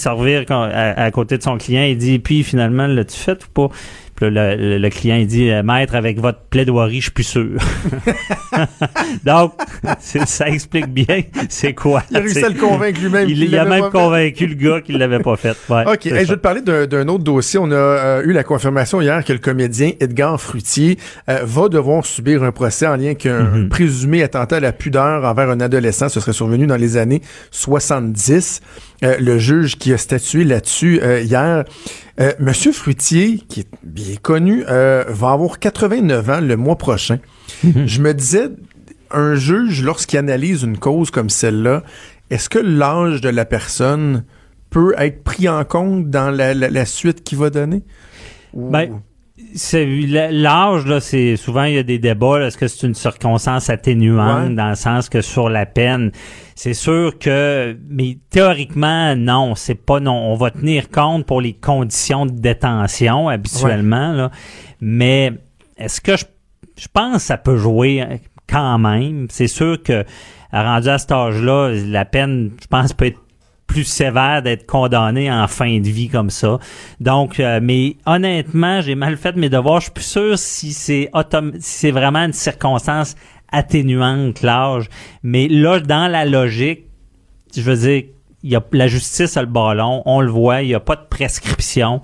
quand- à, à côté de son client, il dit puis finalement l'as-tu fait ou pas? Puis là, le, client il dit maître avec votre plaidoirie, je suis plus sûr. Donc ça explique bien c'est quoi. Il a réussi à le convaincre lui-même. Il, a même convaincu le gars qu'il l'avait pas fait. Ouais, OK. Hey, je vais te parler d'un autre dossier. On a euh, eu la confirmation hier que le comédien Edgar Fruitier euh, va devoir subir un procès en lien avec un Mhm. présumé attentat à la pudeur envers un adolescent. Ce serait survenu dans les années 70. Euh, le juge qui a statué là-dessus hier, euh, Monsieur Fruitier, qui est bien connu, euh, va avoir 89 ans le mois prochain. Mhm. Je me disais, un juge, lorsqu'il analyse une cause comme celle-là, est-ce que l'âge de la personne peut être pris en compte dans la, la- la suite qu'il va donner? Ou- Ben, l'âge là c'est souvent il y a des débats est-ce que c'est une circonstance atténuante Ouais. dans le sens que sur la peine? C'est sûr que mais théoriquement non c'est pas non. On va tenir compte pour les conditions de détention habituellement là. Mais est-ce que je je pense que ça peut jouer euh, quand même? C'est sûr que rendu à cet âge-là la peine je pense peut être plus sévère d'être condamné en fin de vie comme ça. Donc, euh, mais honnêtement, j'ai mal fait mes devoirs. Je suis plus sûr si c'est autom- si c'est vraiment une circonstance atténuante l'âge. Mais là, dans la logique, je veux dire, y a, la justice a le ballon, on le voit, il n'y a pas de prescription.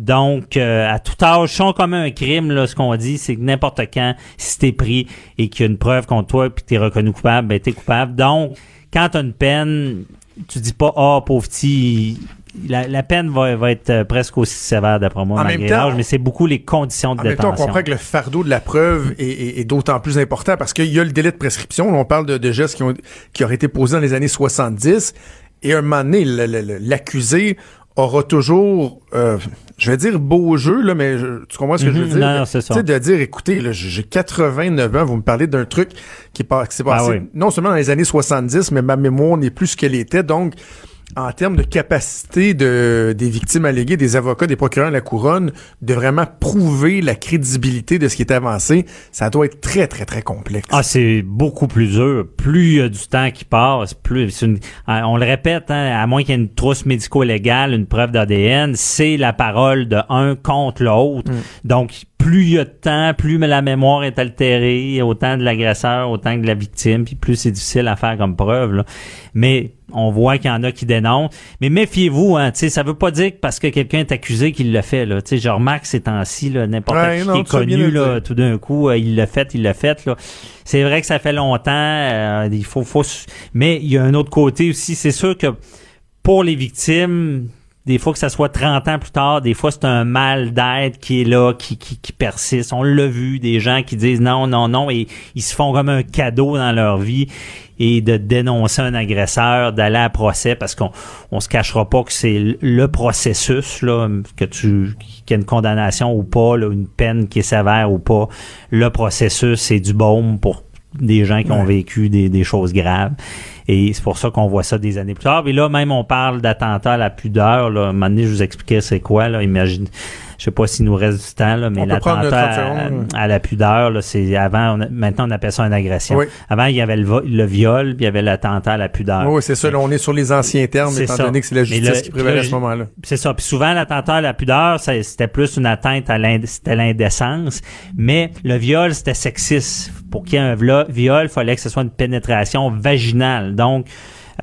Donc, euh, à tout âge, sont comme un crime, là, ce qu'on dit, c'est que n'importe quand, si t'es pris et qu'il y a une preuve contre toi puis t'es reconnu coupable, ben t'es coupable. Donc, quand t'as une peine, tu dis pas, ah, pauvre petit, la, la peine va, va être euh, presque aussi sévère d'après moi, En malgré même temps, l'âge, mais c'est beaucoup les conditions de En même temps, on détention. comprend que le fardeau de la preuve est, est- est d'autant plus important parce qu'il y a le délai de prescription. On parle de, de gestes qui, ont, qui auraient été posés dans les années 70. Et un moment donné, l'accusé aura toujours, euh, je vais dire beau jeu, là, mais je- tu comprends ce que je veux Mhm, dire? non, non, c'est ça. Tu sais, de dire, écoutez, j'ai j'ai 89 ans, vous me parlez d'un truc qui, qui s'est passé Ah oui. non seulement dans les années 70, mais ma mémoire n'est plus ce qu'elle était. Donc, en termes de capacité de, des victimes alléguées, des avocats, des procureurs de la couronne, de vraiment prouver la crédibilité de ce qui est avancé, ça doit être très, très, très complexe. Ah, c'est beaucoup plus dur. Plus il y a du temps qui passe, plus c'est une- euh, on le répète, hein, à moins qu'il y ait une trousse médico-légale, une preuve d'ADN, c'est la parole de un contre l'autre. Donc, plus il y a de temps, plus la mémoire est altérée, autant de l'agresseur, autant que de la victime, puis plus c'est difficile à faire comme preuve. là. Mais on voit qu'il y en a qui dénoncent. Mais méfiez-vous, hein, tu sais, ça veut pas dire que parce que quelqu'un est accusé qu'il l'a fait. Là. Tu sais, Je remarque ces temps-ci, là, n'importe Ouais, qui non, qui est connu, le là, tout d'un coup, euh, il l'a fait, il l'a fait. Là. C'est vrai que ça fait longtemps. euh, il faut, faut, mais il y a un autre côté aussi. C'est sûr que pour les victimes, des fois que ça soit 30 ans plus tard, des fois c'est un mal d'être qui est là, qui, qui, qui persiste. On l'a vu, des gens qui disent non, non, non, et ils se font comme un cadeau dans leur vie et de dénoncer un agresseur, d'aller à procès parce qu'on on se cachera pas que c'est le processus là que tu qu'il y a une condamnation ou pas, là, une peine qui est sévère ou pas. Le processus c'est du baume pour des gens qui ont vécu des, des choses graves. Et c'est pour ça qu'on voit ça des années plus tard. Et là, même, on parle d'attentat à la pudeur. Là. À un moment donné, je vous expliquais c'est quoi. Là. Imagine, je sais pas s'il nous reste du temps, là, mais l'attentat notre 30 à, la pudeur, c'est avant, on a- maintenant, on appelle ça une agression. Oui. Avant, il y avait le, viol, puis il y avait l'attentat à la pudeur. oui, c'est ça. Là, on est sur les anciens termes, étant ça. donné que c'est la justice le- qui prévalait à ce moment-là. C'est ça. Puis souvent, l'attentat à la pudeur, c'était plus une atteinte à l'indécence. Mais le viol, c'était sexiste. Pour qu'il y ait un viol, il fallait que ce soit une pénétration vaginale. Donc,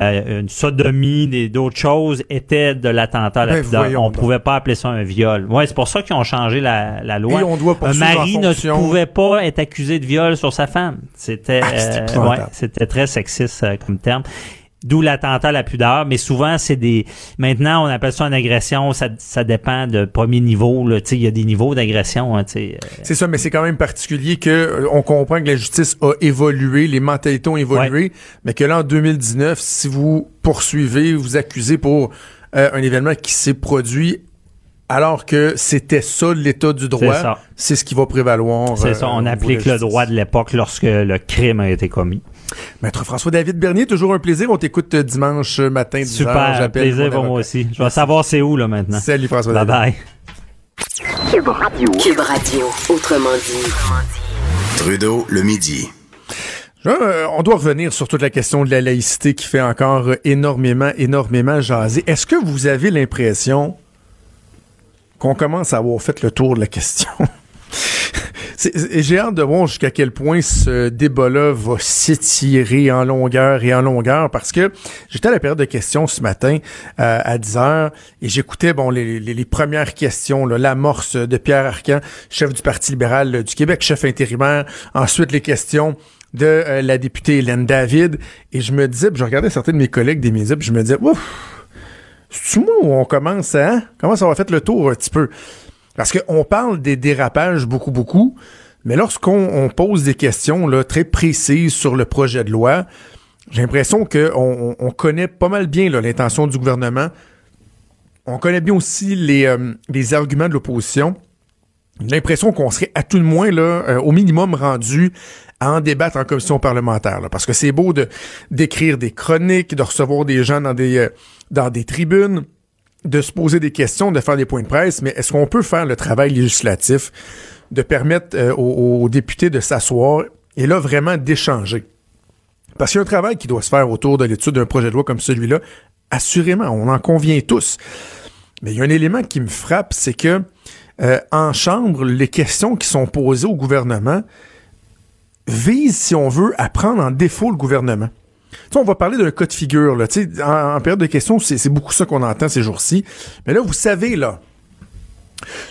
euh, une sodomie, des- d'autres choses étaient de l'attentat à la Ben, On donc. pouvait pas appeler ça un viol. Ouais, c'est pour ça qu'ils ont changé la, la loi. Et on doit un poursuivre mari ne pouvait pas être accusé de viol sur sa femme. C'était Ah, euh, ouais, c'était très sexiste euh, comme terme. D'où l'attentat à la pudeur, mais souvent c'est des. Maintenant, on appelle ça une agression. Ça, ça dépend de premier niveau. Là, Tu sais, il y a des niveaux d'agression. Hein, tu sais. C'est ça, mais c'est quand même particulier que euh, on comprend que la justice a évolué, les mentalités ont évolué, mais que là, en 2019, si vous poursuivez, vous accusez pour euh, un événement qui s'est produit alors que c'était ça l'état du droit, C'est ce qui va prévaloir. C'est euh, ça. On applique le droit de l'époque lorsque le crime a été commis. Maître François-David Bernier, toujours un plaisir. On t'écoute euh, dimanche matin, 10 Super. heures. J'appelle plaisir pour moi aussi. Je vais savoir c'est où là maintenant. Salut Bye François-David. bye. Cube Radio. Cube Radio. Autrement dit. Trudeau, le midi. Euh, on doit revenir sur toute la question de la laïcité qui fait encore euh, énormément, énormément jaser. Est-ce que vous avez l'impression qu'on commence à avoir fait le tour de la question? J'ai hâte de voir jusqu'à quel point ce débat-là va s'étirer en longueur et en longueur parce que j'étais à la période de questions ce matin euh, à 10 heures et j'écoutais bon les, premières questions, l'amorce de Pierre Arcan, chef du Parti libéral euh, du Québec, chef intérimaire, ensuite les questions de euh, la députée Hélène David et je me disais, je regardais certains de mes collègues des médias, puis je me disais, ouf, c'est moi où on commence à, hein? comment ça va faire le tour un petit peu? Parce qu'on parle des dérapages beaucoup, beaucoup, mais lorsqu'on on pose des questions là, très précises sur le projet de loi, j'ai l'impression qu'on on, on connaît pas mal bien l'intention du gouvernement. On connaît bien aussi les, euh, les arguments de l'opposition. J'ai l'impression qu'on serait à tout le moins là, euh, au minimum rendu à en débattre en commission parlementaire. là. parce que c'est beau de d'écrire des chroniques, de recevoir des gens dans des, euh, dans des tribunes, de se poser des questions, de faire des points de presse, mais est-ce qu'on peut faire le travail législatif, de permettre euh, aux, députés de s'asseoir et là vraiment d'échanger? Parce qu'il y a un travail qui doit se faire autour de l'étude d'un projet de loi comme celui-là. Assurément, on en convient tous. Mais il y a un élément qui me frappe, c'est que euh, en Chambre, les questions qui sont posées au gouvernement visent, si on veut, à prendre en défaut le gouvernement. On va parler d'un cas de figure, là. En, période de questions, c'est beaucoup ça qu'on entend ces jours-ci. Mais là, vous savez, là,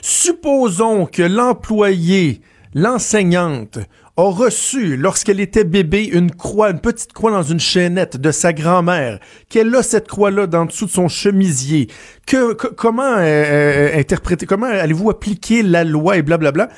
supposons que l'employé, l'enseignante, a reçu, lorsqu'elle était bébé, une croix, une petite croix dans une chaînette de sa grand-mère, qu'elle a cette croix-là dans dessous de son chemisier, que, que- comment euh, euh, interpréter, comment allez-vous appliquer la loi et blablabla?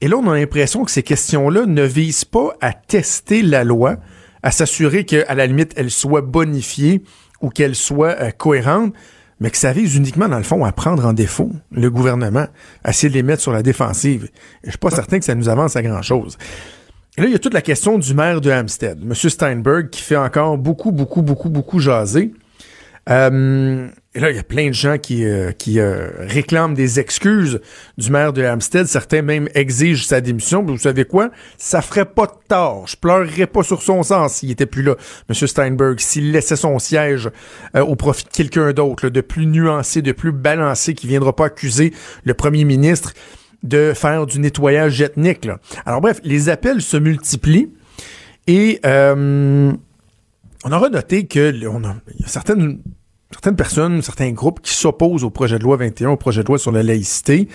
Et là, on a l'impression que ces questions-là ne visent pas à tester la loi, à s'assurer qu'à la limite, elle soit bonifiée ou qu'elle soit euh, cohérente, mais que ça vise uniquement, dans le fond, à prendre en défaut le gouvernement, à essayer de les mettre sur la défensive. Et je suis pas certain que ça nous avance à grand-chose. Là, il y a toute la question du maire de Hampstead, M. Steinberg, qui fait encore beaucoup, beaucoup, beaucoup, beaucoup jaser. Euh, et là, il y a plein de gens qui, euh, qui euh, réclament des excuses du maire de Hampstead. Certains même exigent sa démission. Vous savez quoi? Ça ferait pas de tort. Je pleurerais pas sur son sens s'il était plus là, M. Steinberg, s'il laissait son siège euh, au profit de quelqu'un d'autre, de plus nuancé, de plus balancé, qui viendra pas accuser le premier ministre de faire du nettoyage ethnique. Là. Alors bref, les appels se multiplient et euh, on aura noté que on a, y a certaines, certaines personnes, certains groupes qui s'opposent au projet de loi 21, au projet de loi sur la laïcité,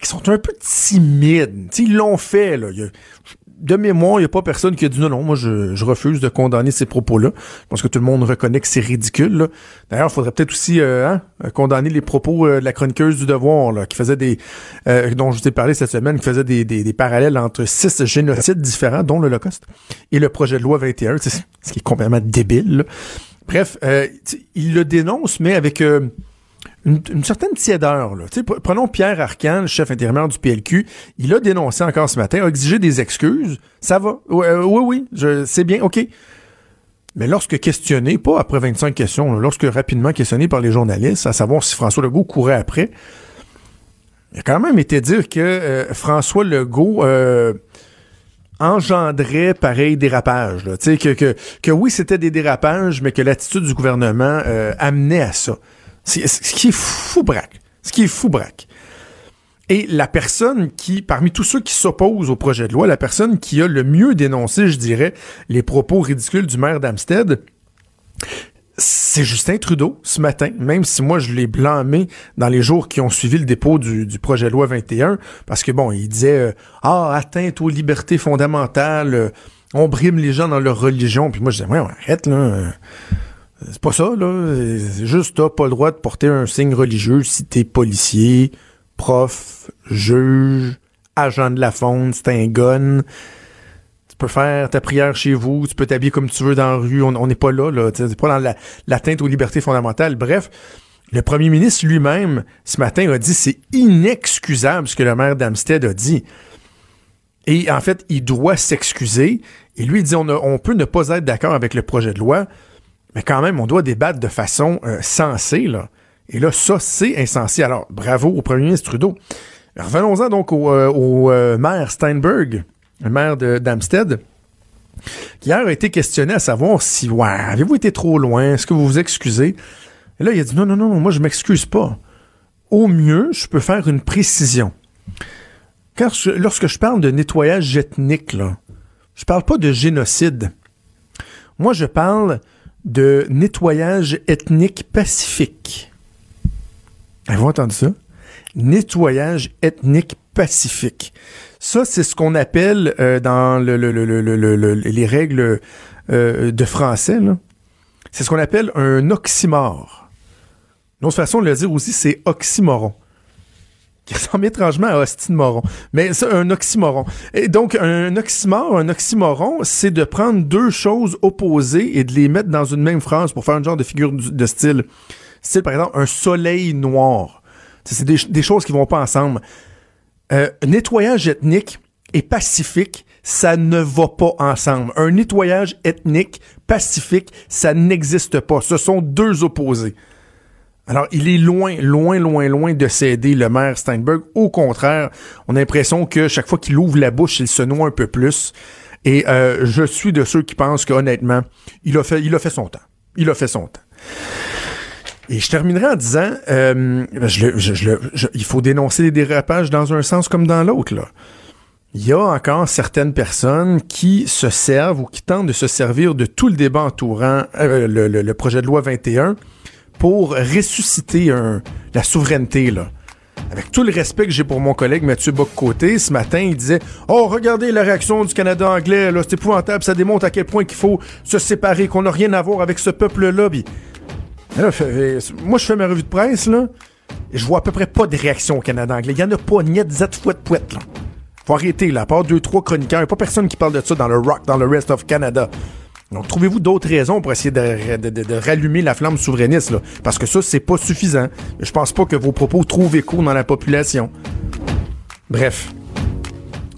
qui sont un peu timides. Tu sais, ils l'ont fait. Là. De mémoire, il n'y a pas personne qui a dit non, non, moi je, refuse de condamner ces propos-là. Je pense que tout le monde reconnaît que c'est ridicule. D'ailleurs, il faudrait peut-être aussi euh, hein, condamner les propos euh, de la chroniqueuse du devoir, qui faisait des. euh, dont je vous ai parlé cette semaine, qui faisait des, parallèles entre six génocides différents, dont l'Holocauste, et le projet de loi 21, tu sais, ce qui est complètement débile. Bref, euh, il le dénonce, mais avec. euh, une, certaine tiédeur. Prenons Pierre Arcan, le chef intérimaire du PLQ. Il a dénoncé encore ce matin, a exigé des excuses. Ça va. Euh, oui, oui, c'est bien, OK. Mais lorsque questionné, pas après 25 questions, lorsque rapidement questionné par les journalistes, à savoir si François Legault courait après, il a quand même été dire que François Legault engendrait pareil dérapage. Que, oui, c'était des dérapages, mais que l'attitude du gouvernement euh, amenait à ça. C'est- Ce qui est fou braque. Ce qui est fou. Et la personne qui, parmi tous ceux qui s'opposent au projet de loi, la personne qui a le mieux dénoncé, je dirais, les propos ridicules du maire d'Amstead, c'est Justin Trudeau ce matin, même si moi je l'ai blâmé dans les jours qui ont suivi le dépôt du, projet de loi 21, parce que bon, il disait euh, Ah, atteinte aux libertés fondamentales, euh, on brime les gens dans leur religion. Puis moi je disais Ouais, ouais, arrête là. euh, c'est pas ça, là. C'est juste, t'as pas le droit de porter un signe religieux si t'es policier, prof, juge, agent de la faune, c'est un gun. Tu peux faire ta prière chez vous, tu peux t'habiller comme tu veux dans la rue. On n'est pas là, là. C'est pas dans la- l'atteinte aux libertés fondamentales. Bref, le premier ministre lui-même, ce matin, a dit c'est inexcusable ce que le maire d'Amstead a dit. Et en fait, il doit s'excuser. Et lui, il dit on, a- on peut ne pas être d'accord avec le projet de loi, mais quand même, on doit débattre de façon euh, sensée. Là. Et là, ça, c'est insensé. Alors, bravo au premier ministre Trudeau. Revenons-en donc au, euh, au, euh, maire Steinberg, le maire d'Amstead, qui hier a été questionné à savoir si, ouais, avez-vous été trop loin? Est-ce que vous vous excusez? Et là, il a dit non, non, non, moi, je m'excuse pas. Au mieux, je peux faire une précision. Quand je- lorsque je parle de nettoyage ethnique, là, je parle pas de génocide. Moi, je parle de nettoyage ethnique pacifique. Avez-vous entendu ça? Nettoyage ethnique pacifique. Ça, c'est ce qu'on appelle euh, dans le- le- le- le- le- le- le- les règles euh, de français, c'est ce qu'on appelle un oxymore. Une autre façon de le dire aussi, c'est oxymoron qui ressemble étrangement à de moron. Mais c'est un oxymoron. Et donc, un oxymore, un oxymoron, c'est de prendre deux choses opposées et de les mettre dans une même phrase pour faire un genre de figure de style. Style, par exemple, un soleil noir. C'est des, des choses qui vont pas ensemble. Euh, nettoyage ethnique et pacifique, ça ne va pas ensemble. Un nettoyage ethnique pacifique, ça n'existe pas. Ce sont deux opposés. Alors, il est loin, loin, loin, loin de céder le maire Steinberg. Au contraire, on a l'impression que chaque fois qu'il ouvre la bouche, il se noie un peu plus. Et euh, je suis de ceux qui pensent qu'honnêtement, il a fait, il a fait son temps. Il a fait son temps. Et je terminerai en disant, euh, je le- je- je il faut dénoncer les dérapages dans un sens comme dans l'autre. il y a encore certaines personnes qui se servent ou qui tentent de se servir de tout le débat entourant euh, le, le- projet de loi 21 pour ressusciter un- la souveraineté, là. Avec tout le respect que j'ai pour mon collègue Mathieu Bock-Côté, ce matin, il disait Oh, regardez la réaction du Canada anglais, c'est épouvantable, ça démontre à quel point qu'il faut se séparer, qu'on n'a rien à voir avec ce peuple-là. Fait- moi, je fais ma revue de presse, là, et je vois à peu près pas de réaction au Canada anglais. Il y en a pas, niet, zet, fouette, pouette, là. Faut arrêter, là. À part deux, trois chroniqueurs, il a pas personne qui parle de ça dans le rock, dans le rest of Canada. Donc, trouvez-vous d'autres raisons pour essayer de, rallumer la flamme souverainiste, là? Parce que ça, c'est pas suffisant. Je pense pas que vos propos trouvent écho dans la population. Bref.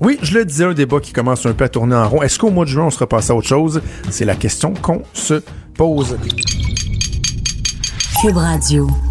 Oui, je le disais, un débat qui commence un peu à tourner en rond. Est-ce qu'au mois de juin, on sera passé à autre chose? C'est la question qu'on se pose. Cube Radio.